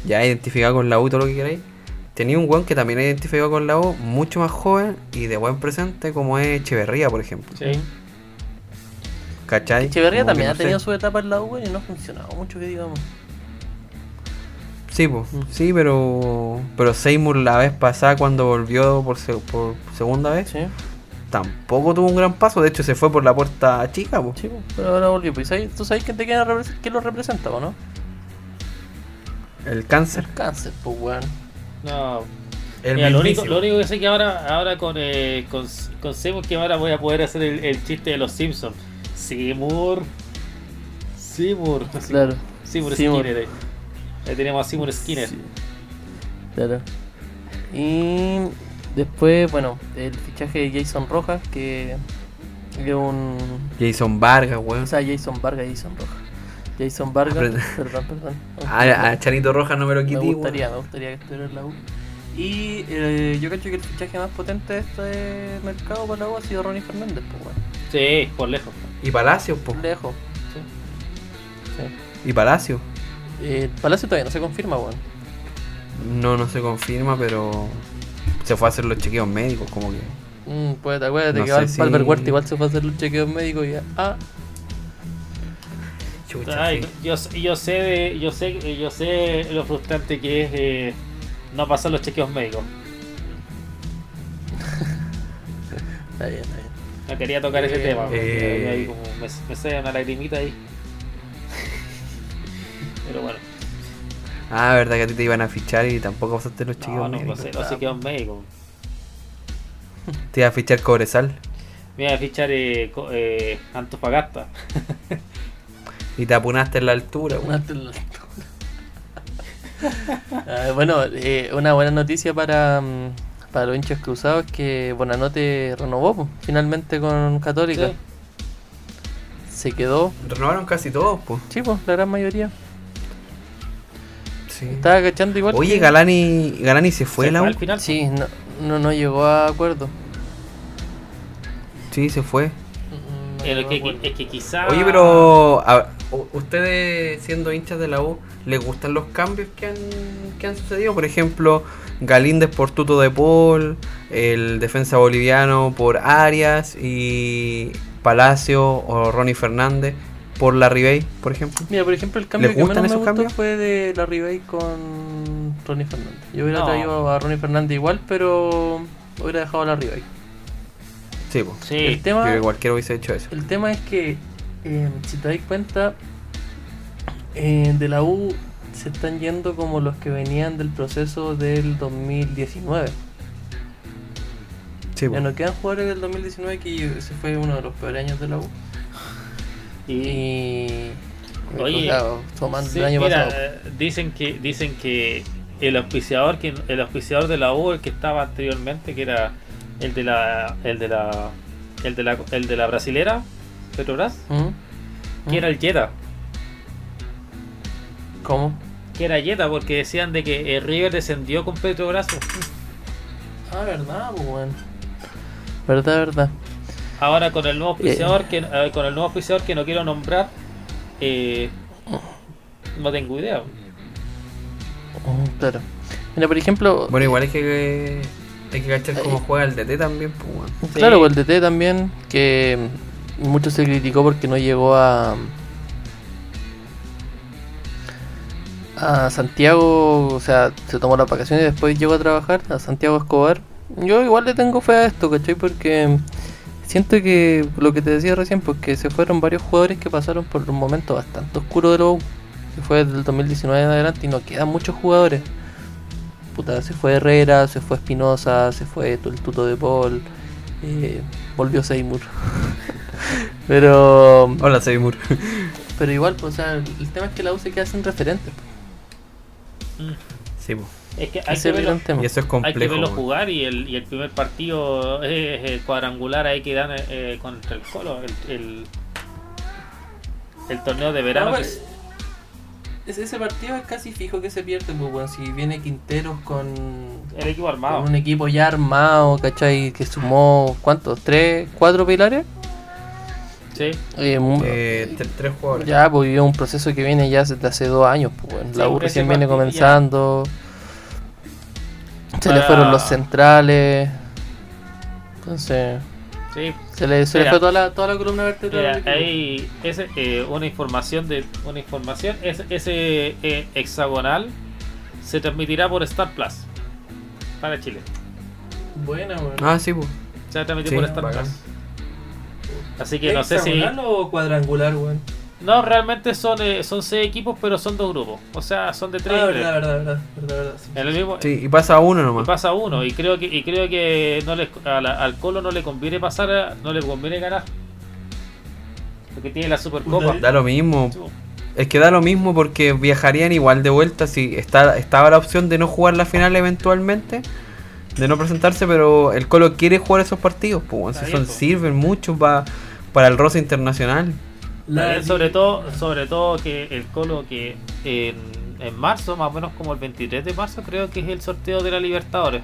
ya identificado con la U, todo lo que queráis, tenía un Juan que también identificado con la U, mucho más joven y de buen presente, como es Echeverría, por ejemplo. Sí. ¿Cachai? Echeverría que también no ha tenido sé. su etapa en la U y no ha funcionado mucho, que digamos. Sí, pues, Mm. sí, pero. Pero Seymour la vez pasada, cuando volvió por, se- por segunda vez, Sí, tampoco tuvo un gran paso. De hecho, se fue por la puerta chica, pues. sí, pero ahora volvió. Pues, ¿sabes- ¿Tú sabes quién, te repre- quién lo representa o no? El cáncer. El cáncer, pues, weón. No. El Mira, lo, único, mismísimo. lo único que sé que ahora, ahora con, eh, con, con Seymour que ahora voy a poder hacer el, el chiste de los Simpsons. Seymour. Seymour. Claro. Seymour Seymour. Skinner. eh. Ahí tenemos a Seymour Skinner. Sí. Claro. Y después, bueno, el fichaje de Jason Rojas, que es un. Jason Vargas, weón. O sea, Jason Vargas, Jason Rojas. Jason Vargas, Aprende. perdón, perdón. [LAUGHS] A, a Chanito Rojas no me lo me quité, gustaría, me gustaría que estuviera en la U. Y eh, yo creo que el fichaje más potente de este mercado para la U ha sido Ronnie Fernández, pues bueno. Sí, por lejos. Y Palacio, po. Lejos. Sí. Y Palacio. Eh, Palacio todavía no se confirma, weón. No, no se confirma, pero se fue a hacer los chequeos médicos, como que. Mm, pues acuérdate No que si- Valver Huerta igual se fue a hacer los chequeos médicos y ya. Ah, Chucha, Ay, sí. yo, yo sé de, yo sé yo sé lo frustrante que es eh, no pasar los chequeos médicos. [LAUGHS] está bien, está bien. No quería tocar ese Eh, tema. porque eh. ahí como me, me sale una lagrimita ahí. [LAUGHS] Pero bueno, Ah, verdad que a ti te iban a fichar y tampoco pasaste los no, chequeos no médicos. pasé los chequeos médicos. Te iba a fichar Cobresal Me iba a fichar eh, co- eh, Antofagasta. y te apunaste en la altura, weón. Una tel- [LAUGHS] Ah, bueno, eh, una buena noticia para, mm, para los hinchas cruzados es que Bonanote renovó po, finalmente con Católica. Sí. Se quedó, Renovaron casi todos, pues. sí, po, la gran mayoría. Sí. Estaba cachando igual. Oye, que- Galani, Galani se fue ¿Se la fue al final? Sí, no, no, no llegó a acuerdo. Sí, se fue. No Pero llegó a que, acuerdo. es que quizá. Oye, pero a- ustedes siendo hinchas de la U, ¿les gustan los cambios que han, que han sucedido? Por ejemplo, Galíndez por Tuto de Paul, el defensa boliviano por Arias y Palacio o Ronnie Fernández por la Ribey, por ejemplo. Mira, por ejemplo, el cambio ¿Les que gustan menos me esos gustó cambios? fue de la Ribey con Ronnie Fernández. Yo hubiera No. traído a Ronnie Fernández igual, pero hubiera dejado a la Ribey. Sí, pues. Sí. El tema, hubiese hecho eso. el tema es que, eh, si te das cuenta, eh, de la U se están yendo como los que venían del proceso del 2019. Sí, Ya pues. no quedan jugadores del 2019 que ese fue uno de los peores años de la U. Y, Y. Oye, claro, tomando sí, el año mira, pasado. dicen que dicen que el auspiciador que el auspiciador de la U el que estaba anteriormente que era el de la el de la el de la el de la brasilera Petrobras ¿Mm? que era el Jetta ¿Cómo? que era Jetta porque decían de que el River descendió con Petrobras [LAUGHS] Ah, verdad, pues, weón. Verdad, verdad. ahora con el nuevo auspiciador que eh, con el nuevo auspiciador que no quiero nombrar eh, no tengo idea Mm, Claro. Mira, por ejemplo, Bueno, igual hay que hay que cachar cómo juega el DT también, pues, weón. claro, Sí. el DT también, que mucho se criticó porque no llegó a. Santiago, o sea, se tomó las vacaciones y después llegó a trabajar, a Santiago Escobar. Yo igual le tengo fe a esto, ¿cachai? Porque siento que lo que te decía recién, pues que se fueron varios jugadores que pasaron por un momento bastante oscuro de la que fue del 2019 en adelante y no quedan muchos jugadores. Puta, se fue Herrera, se fue Espinosa, se fue el Tuto de Paul, eh, volvió Seymour. [LAUGHS] pero Hola, Seymour. pero igual, pues, o sea, el, tema es que la U se queda sin referentes. sí, pues. es que hay Ese que es verlo. Y eso es hay que complejo. verlo weón. jugar y el, y el primer partido es el cuadrangular ahí que dan eh, contra el Colo el, el, el torneo de verano No, que pero- es- Ese, partido es casi fijo que se pierde, pues, weón. Si viene Quinteros con, el equipo armado con un equipo ya armado, ¿cachai? Que sumó, ¿cuántos? ¿Tres? ¿Cuatro pilares? Sí Eh, Eh, tres jugadores. Ya, pues vivió un proceso que viene ya desde hace dos años. Pues, la U ese recién viene comenzando. Se le fueron los centrales. Entonces, sí se le, se le fue toda la, toda la columna vertebral. Hay ese, eh, una información de una información ese, ese eh, hexagonal se transmitirá por Star Plus para Chile Buena, weón. Ah, sí, pues. se va a transmitir Sí, por Star bacán. Plus así que no sé si ¿Hexagonal o cuadrangular, weón? no realmente son eh, son seis equipos pero son dos grupos o sea son de tres Ah, y verdad, verdad, verdad, verdad, verdad. sí. mismo Sí, y pasa uno y nomás. pasa uno y creo que y creo que no le, a la- al Colo no le conviene pasar a- no le conviene ganar porque tiene la Supercopa Da lo mismo. Es que da lo mismo porque viajarían igual de vuelta si está, estaba la opción de no jugar la final eventualmente, de no presentarse, pero el Colo quiere jugar esos partidos, pues si son, sirven mucho pa- para el roce internacional. También sobre todo, sobre todo que el Colo que en, en marzo, más o menos como el 23 de marzo, creo que es el sorteo de la Libertadores.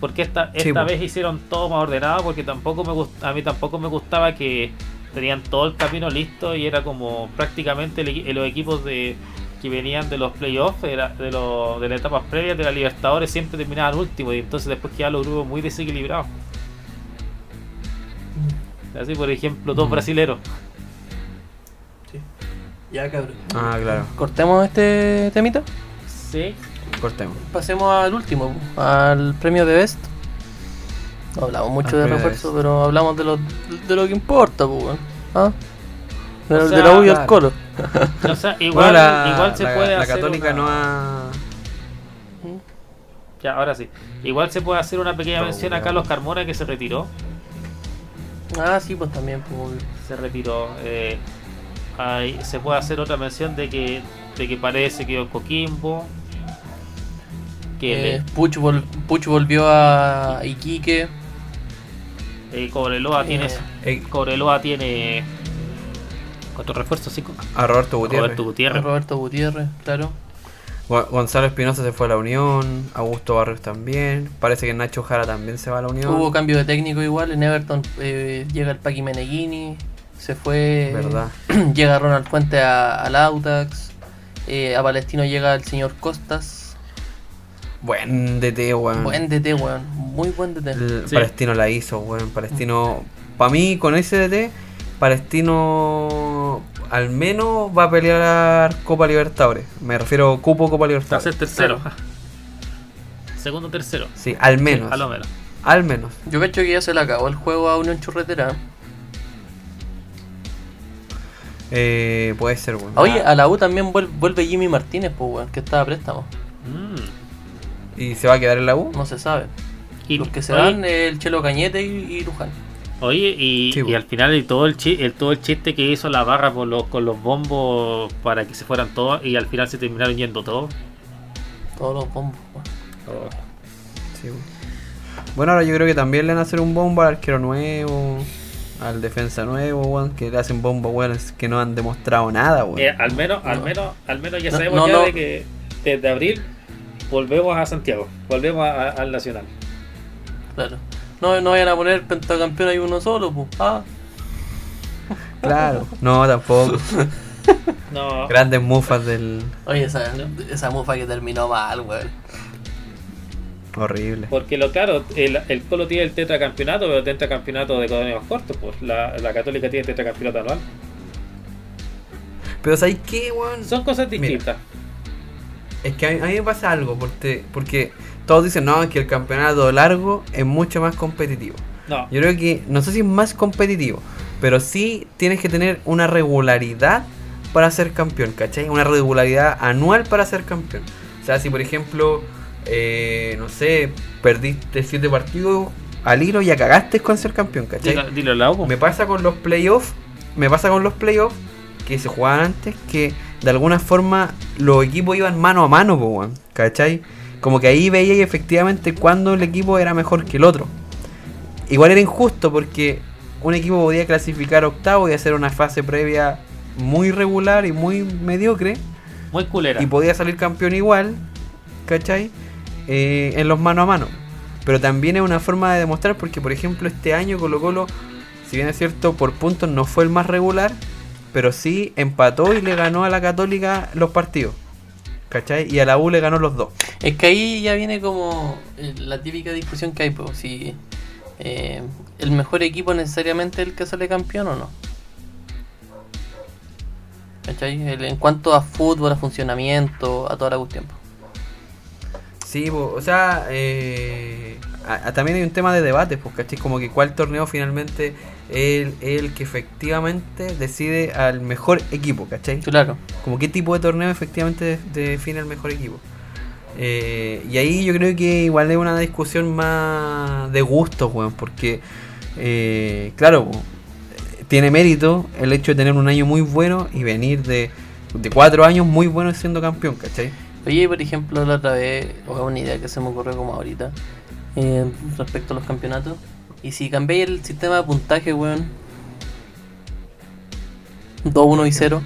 Porque esta, esta vez hicieron todo más ordenado, porque tampoco me gust- a mí tampoco me gustaba que tenían todo el camino listo y era como prácticamente el los equipos de que venían de los playoffs, de, la- de, los- de las etapas previas de la Libertadores, siempre terminaban último y entonces después quedaban los grupos muy desequilibrados. Así, por ejemplo, dos Mm. brasileros. Ya, cabrón. Ah, claro, Cortemos este temita. Sí, cortemos. Pasemos al último, al premio de Best. No hablamos mucho Al de refuerzo, pero hablamos de lo, de lo que importa, pues, weón. ¿Ah? De, O de sea, la U y el. Colo. O sea, igual, Bueno, la, igual se la- puede la hacer Católica una- no ha... Ya, ahora sí. Igual se puede hacer una pequeña No, mención a. Carlos Carmona que se retiró. Ah, sí, pues también, pues. Se retiró. eh, hay- se puede hacer otra mención de que de que parece que Coquimbo. Que Eh, Puch, vol- Puch volvió a Iquique. eh, Cobreloa tiene. Eh, eh, Cobreloa tiene. ¿Cuántos refuerzos? Cinco. a Roberto Gutiérrez. Roberto a Gutiérrez. Roberto Gutiérrez, claro. Gonzalo Espinosa se fue a la Unión, Augusto Barrios también, parece que Nacho Jara también se va a la Unión. Hubo cambio de técnico igual. En Everton eh, llega el Paqui Meneghini. Se fue. Verdad. [CLEARS THROAT] llega Ronald Fuente a- al Autax. eh, a Palestino llega el señor Costas. Buen DT, weón. Buen DT, weón. Muy buen DT. El Sí. Palestino la hizo, weón. Palestino, para mí, con ese DT, Palestino al menos va a pelear Copa Libertadores. Me refiero a cupo Copa Va a ser Libertadores. tercero. Segundo tercero. Sí, al menos. A lo menos. Al menos. Yo cacho que ya se le acabó el juego a Unión Churretera. Eh, puede ser, weón. Oye, a la U también vuel- vuelve Jimmy Martínez, pues, que estaba a préstamo. Mm. ¿Y se va a quedar en la U? No se sabe. Y, Los que se van, el Chelo Cañete y, y Luján. Oye, y, Sí, y po. al final y todo el, chi- el todo el chiste que hizo la barra por los, con los bombos para que se fueran todos y al final se terminaron yendo todos. Todos los bombos, weón. Sí. Bueno, ahora yo creo que también le van a hacer un bombo al arquero nuevo, al defensa nuevo, weón, que le hacen bombo, que no han demostrado nada. Eh, al menos, al No. menos, al menos ya No, sabemos no, ya de que desde abril volvemos a Santiago, volvemos al Nacional. Claro. No, no vayan a poner pentacampeón ahí uno solo, pues. Ah, Claro, no, tampoco. [LAUGHS] No, Grandes mufas del. oye, esa, esa mufa que terminó mal, weón. Horrible. porque lo claro, el, el Colo tiene el tetracampeonato, pero el tetracampeonato de torneos cortos, pues la, la Católica tiene el tetracampeonato anual. Pero ¿sabes qué, weón? Son cosas distintas. Es que a mí, a mí me pasa algo, porque, porque todos dicen, no, que el campeonato largo es mucho más competitivo. No, Yo creo que, no sé si es más competitivo, pero sí tienes que tener una regularidad para ser campeón, ¿cachai? Una regularidad anual para ser campeón. O sea, si por ejemplo, eh, no sé, perdiste siete partidos al hilo, ya cagaste con ser campeón, ¿cachai? dilo, dilo la U. Me pasa con los playoffs, me pasa con los playoffs que se jugaban antes, que de alguna forma los equipos iban mano a mano, ¿cachai? Como que ahí veía efectivamente cuando el equipo era mejor que el otro. Igual era injusto porque un equipo podía clasificar octavo y hacer una fase previa muy regular y muy mediocre Muy culera. y podía salir campeón igual, ¿cachai? Eh, en los mano a mano. Pero también es una forma de demostrar porque, por ejemplo, este año Colo Colo, si bien es cierto, por puntos no fue el más regular, pero sí empató y le ganó a la Católica los partidos. ¿Cachai? Y a la U le ganó los dos. Es que ahí ya viene como eh, la típica discusión que hay, pues, si eh, el mejor equipo necesariamente es el que sale campeón o no. ¿Cachai? El- en cuanto a fútbol, a funcionamiento, a toda la cuestión. Sí, po, o sea, eh, a- a- también hay un tema de debate, pues, ¿cachai? Como que cuál torneo finalmente el, el que efectivamente decide al mejor equipo, ¿cachai? Claro. como qué tipo de torneo efectivamente de- define el mejor equipo. Eh, y ahí yo creo que igual es una discusión más de gustos, weón, porque, eh, claro, tiene mérito el hecho de tener un año muy bueno y venir de, de cuatro años muy buenos siendo campeón, ¿cachai? Oye, por ejemplo, la otra vez, o una idea que se me ocurrió como ahorita, eh, respecto a los campeonatos. Y si cambiáis el sistema de puntaje, weón, 2, 1 y 0,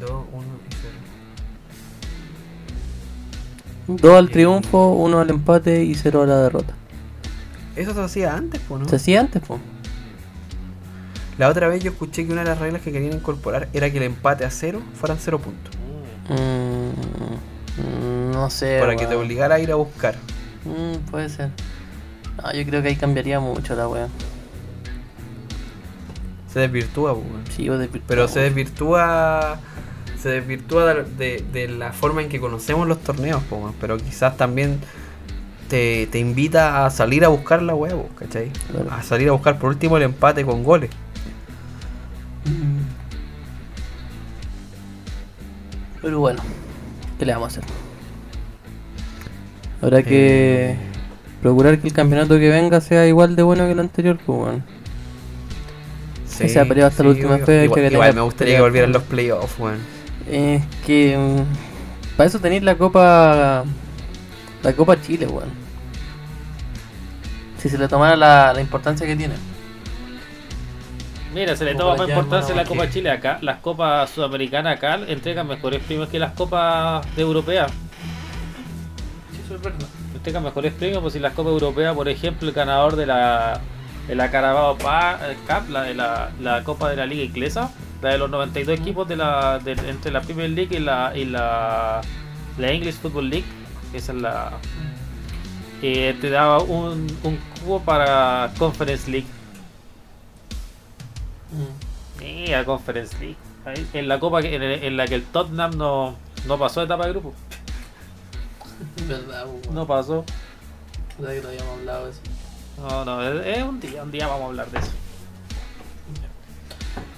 2, 1 y 0. 2 al triunfo, 1 al empate y 0 a la derrota. Eso se hacía antes, po, ¿no? Se hacía antes, po. La otra vez yo escuché que una de las reglas que querían incorporar era que el empate a cero fueran cero puntos. Mm, mm, no sé. para que te obligara a ir a buscar. Mm, puede ser. No, yo creo que ahí cambiaría mucho la wea. Se desvirtúa, po, weón. Sí. Pero se desvirtúa se desvirtúa de, de- la forma en que conocemos los torneos, po, weón. pero quizás también te, te invita a salir a buscar la huevo, ¿cachai? Claro. A salir a buscar por último el empate con goles. Pero bueno, ¿qué le vamos a hacer? Habrá que Eh. procurar que el campeonato que venga sea igual de bueno que el anterior, pues bueno. Que sea peleado hasta la última obvio. fecha, Igual, que igual tenga me gustaría que volvieran los playoffs, weón. Es que mm, para eso tenéis la Copa la Copa Chile, weón. Si se le tomara la, la importancia que tiene. Mira, se le toma más importancia la Copa que- Chile acá. Las copas sudamericanas acá entregan mejores premios que las copas de europeas. Eso es verdad. Entregan mejores premios, pues si las copas europeas, por ejemplo, el ganador de la de la Carabao Pa- eh, Cup, la de la, la Copa de la Liga Inglesa, la de los 92 equipos de la de- entre la Premier League y la y la, la English Football League, que esa es la eh, te daba un, un cubo para Conference League. Mm. Sí, a Conference League. Ahí, en la copa que- en la que el Tottenham no, no pasó de etapa de grupo. Verdad. No pasó. Ahí lo habíamos hablado de eso. No, no, es, es un día, un día vamos a hablar de eso.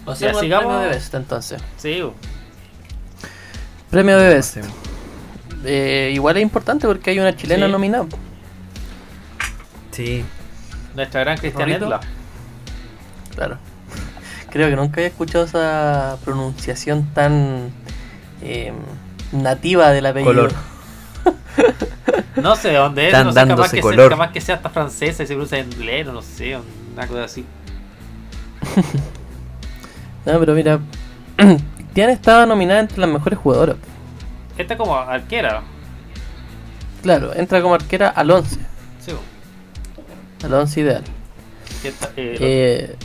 O sea, Ya, sigamos premio de Best entonces. Sí. Premio de Best. Eh, igual es importante porque hay una chilena Sí. nominada. Sí. nuestra gran Cristian. Claro. Creo que nunca había escuchado esa pronunciación tan eh, nativa del apellido. Color. [LAUGHS] No sé de dónde es, Están no sé, capaz que, color. sea, capaz que sea hasta francesa y se pronuncia en inglés, no sé, una cosa así. [LAUGHS] No, pero mira, [CLEARS THROAT] Tiana estaba nominada entre las mejores jugadoras. Esta como arquera. Claro, entra como arquera al 11, Sí, bu. al 11 ideal. Esta- eh, Eh,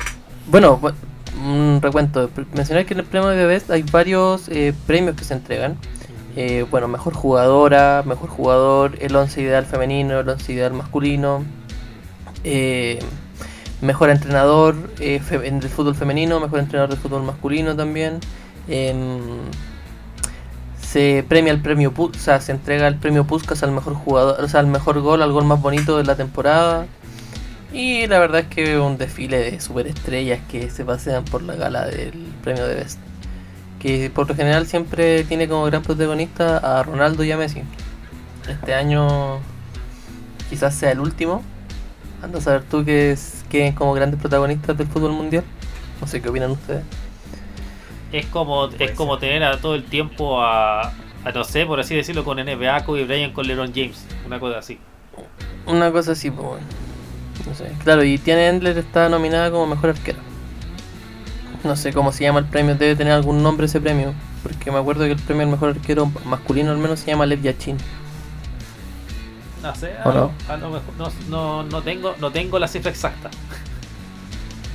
bueno, bu- un recuento. Mencionar que en el premio de Best hay varios eh, premios que se entregan. Eh, bueno, mejor jugadora, mejor jugador, el 11 ideal femenino, el 11 ideal masculino, eh, mejor entrenador eh, fe- en el fútbol femenino, mejor entrenador del fútbol masculino también. Em, se premia el premio o sea, se entrega el premio Puskas al mejor jugador, o sea, al mejor gol, al gol más bonito de la temporada. Y la verdad es que un desfile de superestrellas que se pasean por la gala del premio de Best. Que por lo general siempre tiene como gran protagonista a Ronaldo y a Messi. Este año quizás sea el último. Anda a saber tú que es que como grandes protagonistas del fútbol mundial. No sé qué opinan ustedes. es como es como tener a todo el tiempo a, a, no sé, por así decirlo, con NBA, Kobe Bryant, con LeBron James, una cosa así. Una cosa así, pues bueno. No sé. Claro, y Tiana Endler está nominada como mejor arquera. No sé cómo se llama el premio, debe tener algún nombre ese premio. Porque me acuerdo que el premio al mejor arquero masculino al menos se llama Lev Yachin. No sé, ¿O a, no? lo- a lo mejor no, no, no tengo no tengo la cifra exacta. [LAUGHS]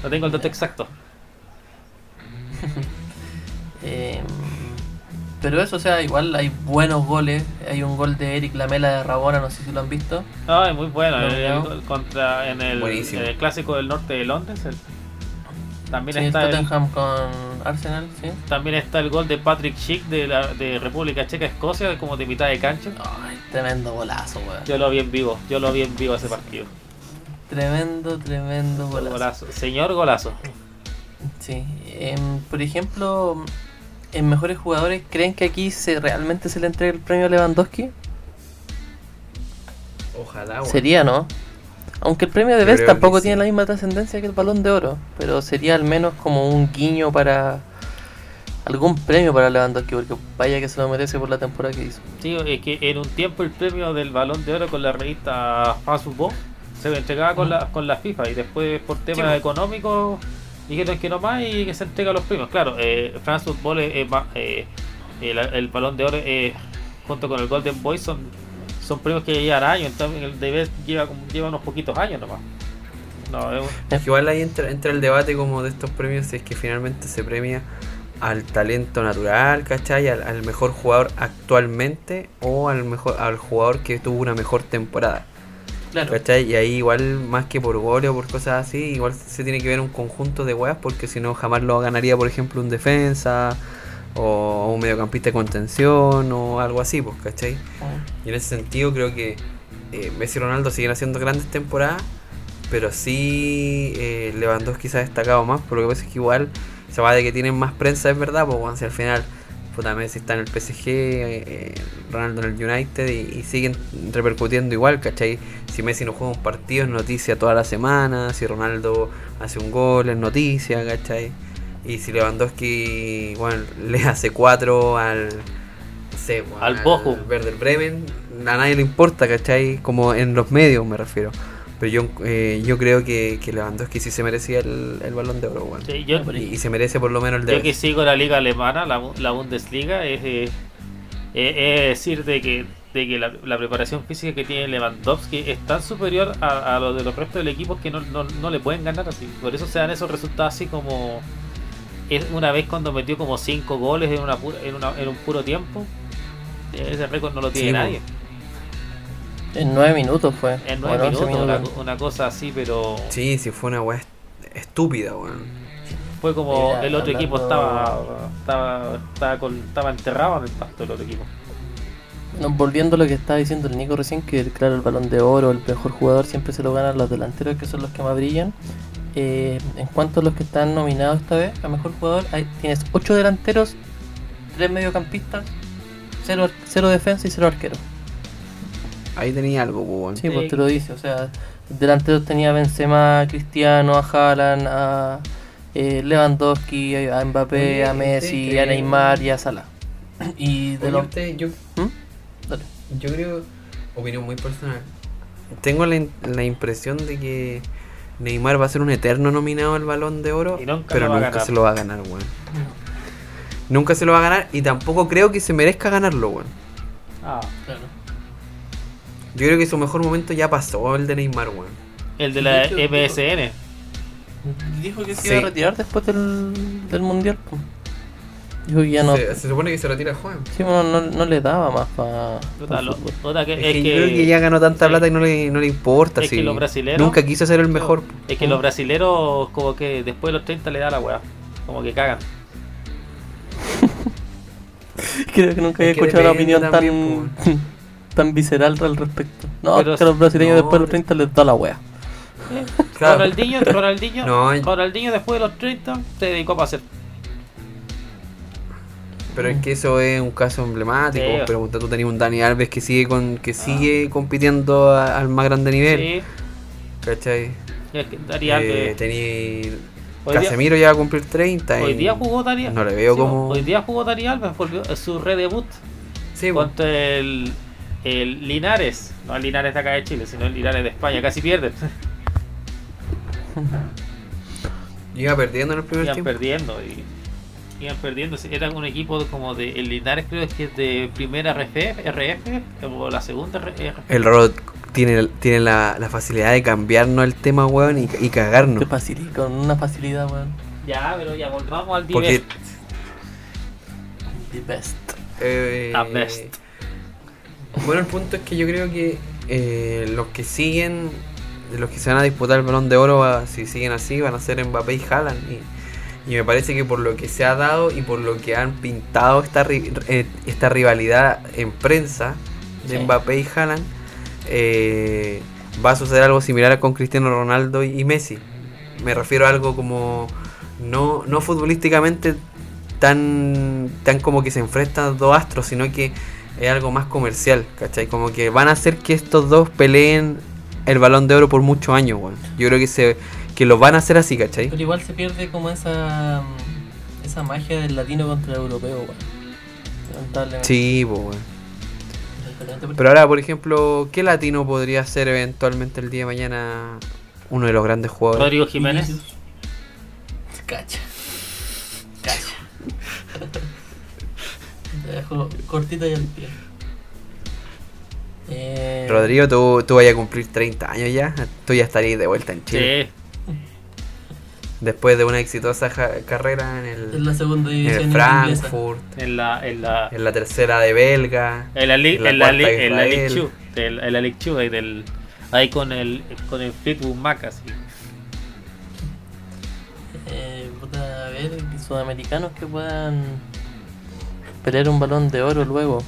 No tengo el dato exacto. [LAUGHS] Eh, pero eso, o sea, igual hay buenos goles. Hay un gol de Eric Lamela de Rabona, no sé si lo han visto. Ay, muy bueno. No, el- el no. gol contra, en, el, en el clásico del norte de Londres. el- también, Sí, está el, Tottenham con Arsenal, sí. también está el gol de Patrick Schick de, la, de República Checa, Escocia, como de mitad de cancha. Ay, tremendo golazo, weón. Yo lo vi en vivo, yo lo vi en vivo ese partido. Tremendo, tremendo golazo. Golazo. Señor golazo. Sí, em, por ejemplo, en mejores jugadores, ¿creen que aquí se realmente se le entrega el premio a Lewandowski? Ojalá, weón. Sería, ¿no? Aunque el premio de Best tampoco sí. tiene la misma trascendencia que el Balón de Oro, pero sería al menos como un guiño para algún premio para Lewandowski, porque vaya que se lo merece por la temporada que hizo. Sí, es que en un tiempo el premio del balón de oro con la revista France Football se entregaba con la, con la FIFA y después por temas pues. económicos dijeron que no más y que se entrega los premios. Claro, eh, France Football es, es más, eh, el, el balón de oro eh, junto con el Golden Boy son, son premios que llevan años, entonces el Best lleva, lleva unos poquitos años nomás. No, es un- Es que igual ahí entra, entra el debate como de estos premios si es que finalmente se premia al talento natural, ¿cachai? Al, al mejor jugador actualmente o al mejor al jugador que tuvo una mejor temporada. Claro. ¿Cachai? Y ahí igual más que por gol o por cosas así, igual se tiene que ver un conjunto de weas porque si no jamás lo ganaría por ejemplo un defensa o un mediocampista de contención o algo así, pues, ¿cachai? Y en ese sentido creo que eh, Messi y Ronaldo siguen haciendo grandes temporadas, pero sí eh, Lewandowski se ha destacado más, por lo que pasa es que igual se va de que tienen más prensa, es verdad, pues bueno, si al final puta, Messi está en el PSG, eh, Ronaldo en el United y, y siguen repercutiendo igual, ¿cachai? Si Messi no juega un partido es noticia toda la semana, si Ronaldo hace un gol es noticia, ¿cachai? Y si Lewandowski, bueno, [LAUGHS] le hace cuatro al... no sé, bueno, Al. Werder Bremen, a nadie le importa, ¿cachai? Como en los medios me refiero. Pero yo, eh, yo creo que, que Lewandowski sí se merecía el, el balón de oro, sí, yo, Y, y se merece por lo menos el de yo que sigo la liga alemana, la, la Bundesliga, es, eh, es- decir de que, de que la, la preparación física que tiene Lewandowski es tan superior a, a lo de los restos del equipo que no, no, no le pueden ganar así. Por eso se dan esos resultados así como es una vez cuando metió como 5 goles en, una pura- en, una- en un puro tiempo. Ese récord no lo tiene Sí, nadie. En nueve minutos fue. En o 9 en once minutos, una, una cosa así, pero Sí, sí fue una weá est- estúpida, weón. fue como Mira, el otro equipo estaba estaba, estaba, con- estaba enterrado en el pasto el otro equipo. No, volviendo a lo que estaba diciendo el Nico recién, que claro, el balón de oro, el mejor jugador siempre se lo ganan los delanteros, que son los que más brillan. Eh, en cuanto a los que están nominados esta vez a mejor jugador, hay- tienes 8 delanteros, 3 mediocampistas, 0, cero defensa y 0 arquero. Ahí tenía algo, pues, weón. Sí, pues te lo dice, o sea, delanteros tenía a Benzema, a Cristiano, a Haaland, a eh, Lewandowski, a Mbappé, Oye, a ¿ustedes Messi, a Neymar y a Salah. [CLEARS THROAT] Y de los... usted, yo, ¿Mm? Dale. yo creo, opinión muy personal. Tengo la, la impresión de que Neymar va a ser un eterno nominado al balón de oro, nunca pero nunca ganar. se lo va a ganar, weón. Nunca se lo va a ganar y tampoco creo que se merezca ganarlo, weón. Ah, Claro. Yo creo que su mejor momento ya pasó, el de Neymar, weón. el de la sí, MSN. Dijo que se Sí. iba a retirar después del, del mundial. po. Ya no. Se, se supone que se retira joven. Sí, bueno, no, no le daba más para. Que- Es, es que, que, yo creo que ya ganó tanta sí. plata y no le, no le importa. Es que si los brasileros- Nunca quiso ser el mejor. Es que los brasileros como que después de los 30 le da la weá. Como que cagan. [LAUGHS] Creo que nunca que escuchado una opinión también, tan, [LAUGHS] tan visceral al respecto. No, Pero que a los brasileños no, después de los 30 les da la wea. Claro. Ronaldinho, Ronaldinho, [LAUGHS] Ronaldinho después de los 30 se dedicó a pasar. Pero es que eso es un caso emblemático. Sí. Pero tú tenías un Dani Alves que sigue con que sigue compitiendo a- al más grande nivel. Sí, ¿Cachai? es que Daría Eh, que- tení- día- Casemiro ya va a cumplir 30. Hoy día jugó Darío. No le veo sí, como. Hoy día jugó Darío Alves, volvió su redebut Sí, contra el, el Linares. No el Linares de acá de Chile, sino el Linares de España. Casi pierden. [LAUGHS] Iba perdiendo en el primer Iban tiempo. perdiendo. Y, iban perdiendo. Era un equipo como de. El Linares creo que es de primera RF, RF o la segunda RF. El Rod tiene, tiene la, la facilidad de cambiarnos el tema, weón, y, y cagarnos. Con una facilidad, weón. Ya, pero ya volvamos al Porque. The best. eh, La best. Bueno, el punto es que yo creo que eh, los que siguen, los que se van a disputar el balón de oro, va- si siguen así, van a ser Mbappé y Haaland. Y, y me parece que por lo que se ha dado y por lo que han pintado esta, ri- eh, esta rivalidad en prensa de Sí. Mbappé y Haaland, eh, va a suceder algo similar con Cristiano Ronaldo y, Messi. Me refiero a algo como no, no futbolísticamente tan, tan como que se enfrentan dos astros, sino que es algo más comercial, ¿cachai? Como que van a hacer que estos dos peleen el balón de oro por muchos años, weón. Yo creo que se que lo van a hacer así, ¿cachai? Pero igual se pierde como esa esa magia del latino contra el europeo, weón. Lamentablemente. Sí, pues, weón. Pero ahora, por ejemplo, ¿qué latino podría ser eventualmente el día de mañana uno de los grandes jugadores? Rodrigo Jiménez. Cacha. Cacha. Te dejo cortito y al pie. Eh, Rodrigo, tú, tú vayas a cumplir 30 años ya. Tú ya estarías de vuelta en Chile. Sí. Después de una exitosa ja- carrera en en el, la segunda en división el inglesa. Frankfurt, En la. En la. en la tercera de Belga. En la, li- en la en la, en la del- en League Two, ahí, del, ahí con el con el Fleetwood Mac así. Eh, puta, a ver, sudamericanos que puedan pelear un balón de oro luego.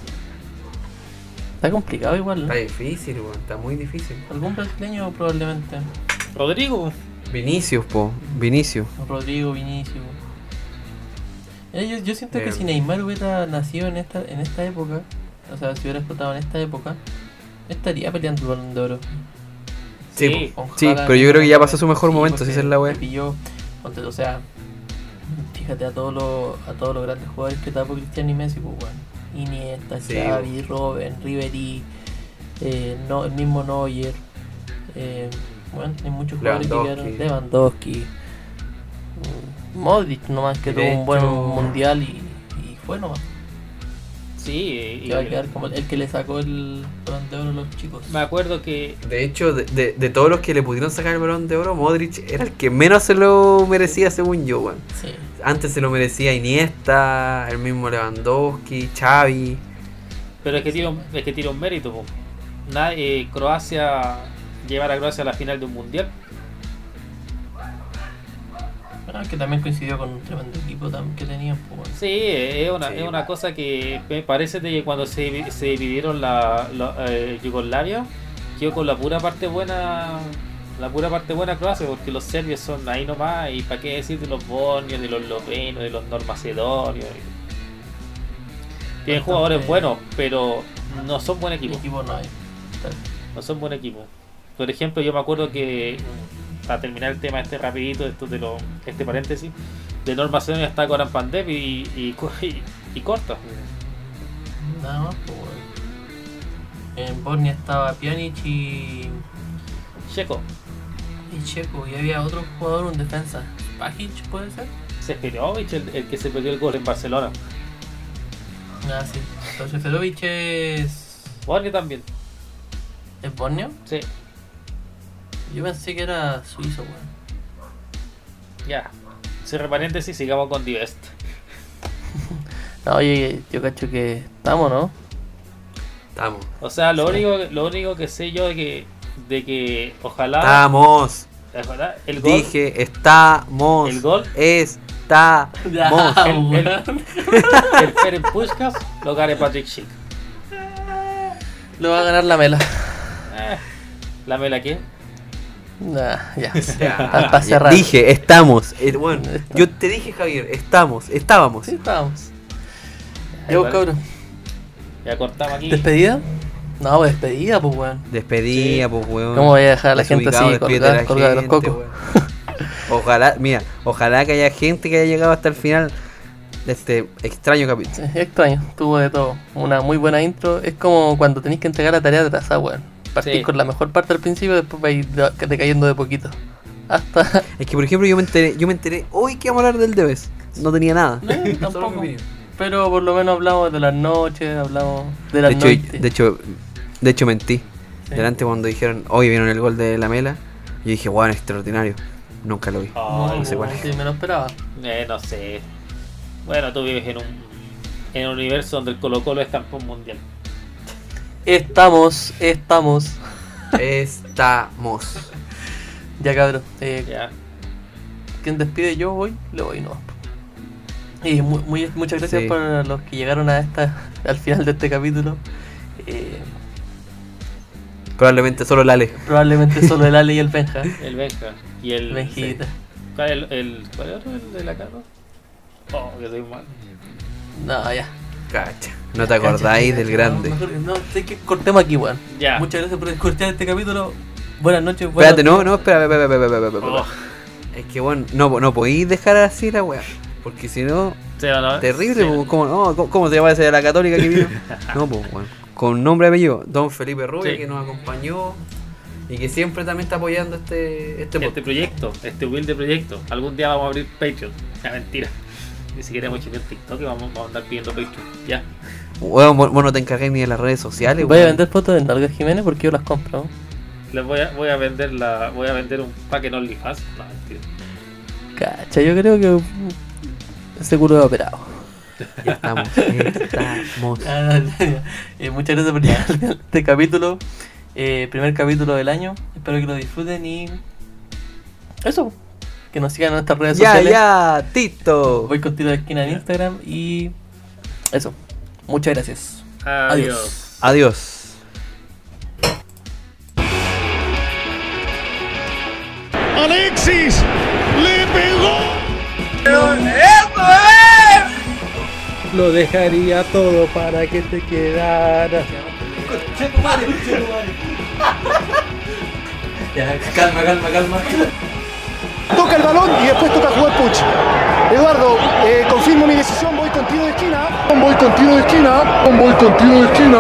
Está complicado igual, ¿no? Está difícil, está muy difícil. Algún brasileño probablemente. Rodrigo. Vinicius, po, Vinicius. Rodrigo, Vinicius. Eh, yo, yo siento que si Neymar hubiera nacido en esta, en esta época, o sea, si hubiera explotado en esta época, estaría peleando el balón de oro. Sí, Sí. Pero yo creo que ya pasó su sí, mejor momento, si esa es la wea. pilló, o sea, fíjate a todos los a todos los grandes jugadores que tapó Cristiano y Messi, pues bueno. Iniesta, Xavi, Robben, Ribery, eh, no, el mismo Neuer, eh, bueno, hay muchos jugadores que Lewandowski. quedaron Lewandowski, mm, Modric nomás que tuvo un buen mundial y, y fue nomás. Sí, y, Que va a quedar como el que le sacó el balón de oro a los chicos. me acuerdo que De hecho, de, de- de todos los que le pudieron sacar el balón de oro, Modric era el que menos se lo merecía, según yo, weón. Sí. Antes se lo merecía Iniesta, el mismo Lewandowski, Xavi. pero es que tiene un, es que tiene un mérito. po. Na- eh, Croacia llevar a Croacia a la final de un mundial. Ah, que también coincidió con un tremendo equipo que tenían. Pues, bueno. Sí, es una, Sí, es una cosa que me parece de que cuando se, se dividieron la, la, eh, Yugoslavia, quedó con la pura parte buena, la pura parte buena Croacia, porque los serbios son ahí nomás, y para qué decir de los bosnios, de los eslovenos, de los normacedonios. Tienen jugadores buenos, pero no son buen equipo. equipo no hay. No son buen equipo. Por ejemplo, yo me acuerdo que para terminar el tema este rapidito, esto de lo, este paréntesis, de North Macedonia está Goran Pandev y, y, [LAUGHS] y, y corta. Nada más, pues. En Bosnia estaba Pjanic y, Checo, y Checo. Y había otro jugador, un defensa. Pajic, puede ser. Seferovic, el, el que se perdió el gol en Barcelona. Ah, sí. Pero Seferovic es. Bosnia también, ¿Es Bosnia? sí, Yo pensé que era suizo, weón. ya. Cierre paréntesis, sigamos con Divest. [LAUGHS] No, oye, yo cacho que estamos, ¿no? Estamos. O sea, lo, Sí. único, lo único que sé yo de que, de que ojalá, Estamos. ojalá el gol, Dije, estamos. El gol. Estamos. [LAUGHS] el- el- weón. [LAUGHS] el Ferenc Puskas lo gane Patrick Schick. Lo va a ganar la mela. Eh, ¿La mela qué? Nah, ya. [LAUGHS] Ya, cerrar. Dije, estamos. Eh, bueno, yo te dije, Javier, estamos, estábamos. Sí, estábamos. Yo, va. cabrón. Ya cortamos aquí. ¿Despedida? No, pues despedida, pues, weón. Despedida, pues, weón. ¿Cómo voy a dejar a la gente así, de colgada, colgada de los cocos? Ojalá, mira, ojalá que haya gente que haya llegado hasta el final de este extraño capítulo. Sí, extraño, tuvo de todo. Una muy buena intro. Es como cuando tenéis que entregar la tarea atrasada, weón. Partís Sí. con la mejor parte al principio, después vais de- decayendo de poquito. Hasta. [LAUGHS] Es que, por ejemplo, yo me enteré, yo me enteré hoy que vamos a hablar del Debes. No tenía nada. No, [LAUGHS] tampoco. Pero por lo menos hablamos de las noches, hablamos de las De hecho, noches. de hecho, de hecho mentí. Sí. Delante cuando dijeron, hoy vieron el gol de la Mela, yo dije, weón, extraordinario. Nunca lo vi. No sé cuál. Sí, me lo esperaba. Eh, no sé. Bueno, tú vives en un, en un universo donde el Colo Colo es campeón mundial. Estamos, estamos. Estamos. Ya cabrón. Eh, Ya. quien despide yo voy, le voy no. Y muy, muy- muchas gracias Sí. por los que llegaron a esta, al final de este capítulo. Eh, Probablemente solo Lale. probablemente solo el Ale y el [LAUGHS] Benja. El Benja. Y el. Benjita. ¿Cuál es el, el, cuál? ¿El de la Carlos? Oh, que soy mal. No, ya. Cacha. No te acordáis del grande. No, sé que cortemos aquí, weón. Ya. Muchas gracias por escuchar este capítulo. Buenas noches, buenas Espérate, no, no, espera, espera, espera, espera, espera, espera. Oh. Es que, bueno, no, no podéis dejar así la weá. Porque si no, Sí, no, no, terrible. sí. po, ¿Cómo, no, ¿cómo, se llama ese de la católica que vino? [LAUGHS] no, pues, bueno. Con nombre y apellido. Don Felipe Rubio, Sí. que nos acompañó y que siempre también está apoyando este, este Este proyecto, este humilde proyecto. Algún día vamos a abrir Patreon. Ya, mentira. Ni siquiera hemos hecho ni un TikTok y vamos, vamos a andar pidiendo Patreon. Ya. Weón, vos no te encargáis ni de las redes sociales, Voy a vender fotos de Nalgas Jiménez porque yo las compro. Les voy a, voy a vender la. Voy a vender un pack en OnlyFans. No, mentira. Cacha, yo creo que mm, seguro he operado. [LAUGHS] Ya estamos. Estamos. Ah, Eh, muchas gracias por llegar [LAUGHS] este capítulo. Eh, primer capítulo del año. Espero que lo disfruten y. Eso. Que nos sigan en nuestras redes Ya, sociales. ya, Tito. Voy con tiro de esquina en Instagram y. Eso. Muchas gracias. Adiós. Adiós. Alexis le pegó. Lo dejaría todo para que te quedaras. [LAUGHS] Ya, calma, calma, calma. Toca el balón y después toca jugar Puch. Eduardo, eh, confirmo mi decisión, voy con tiro de esquina. Voy con tiro de esquina. Voy con tiro de esquina.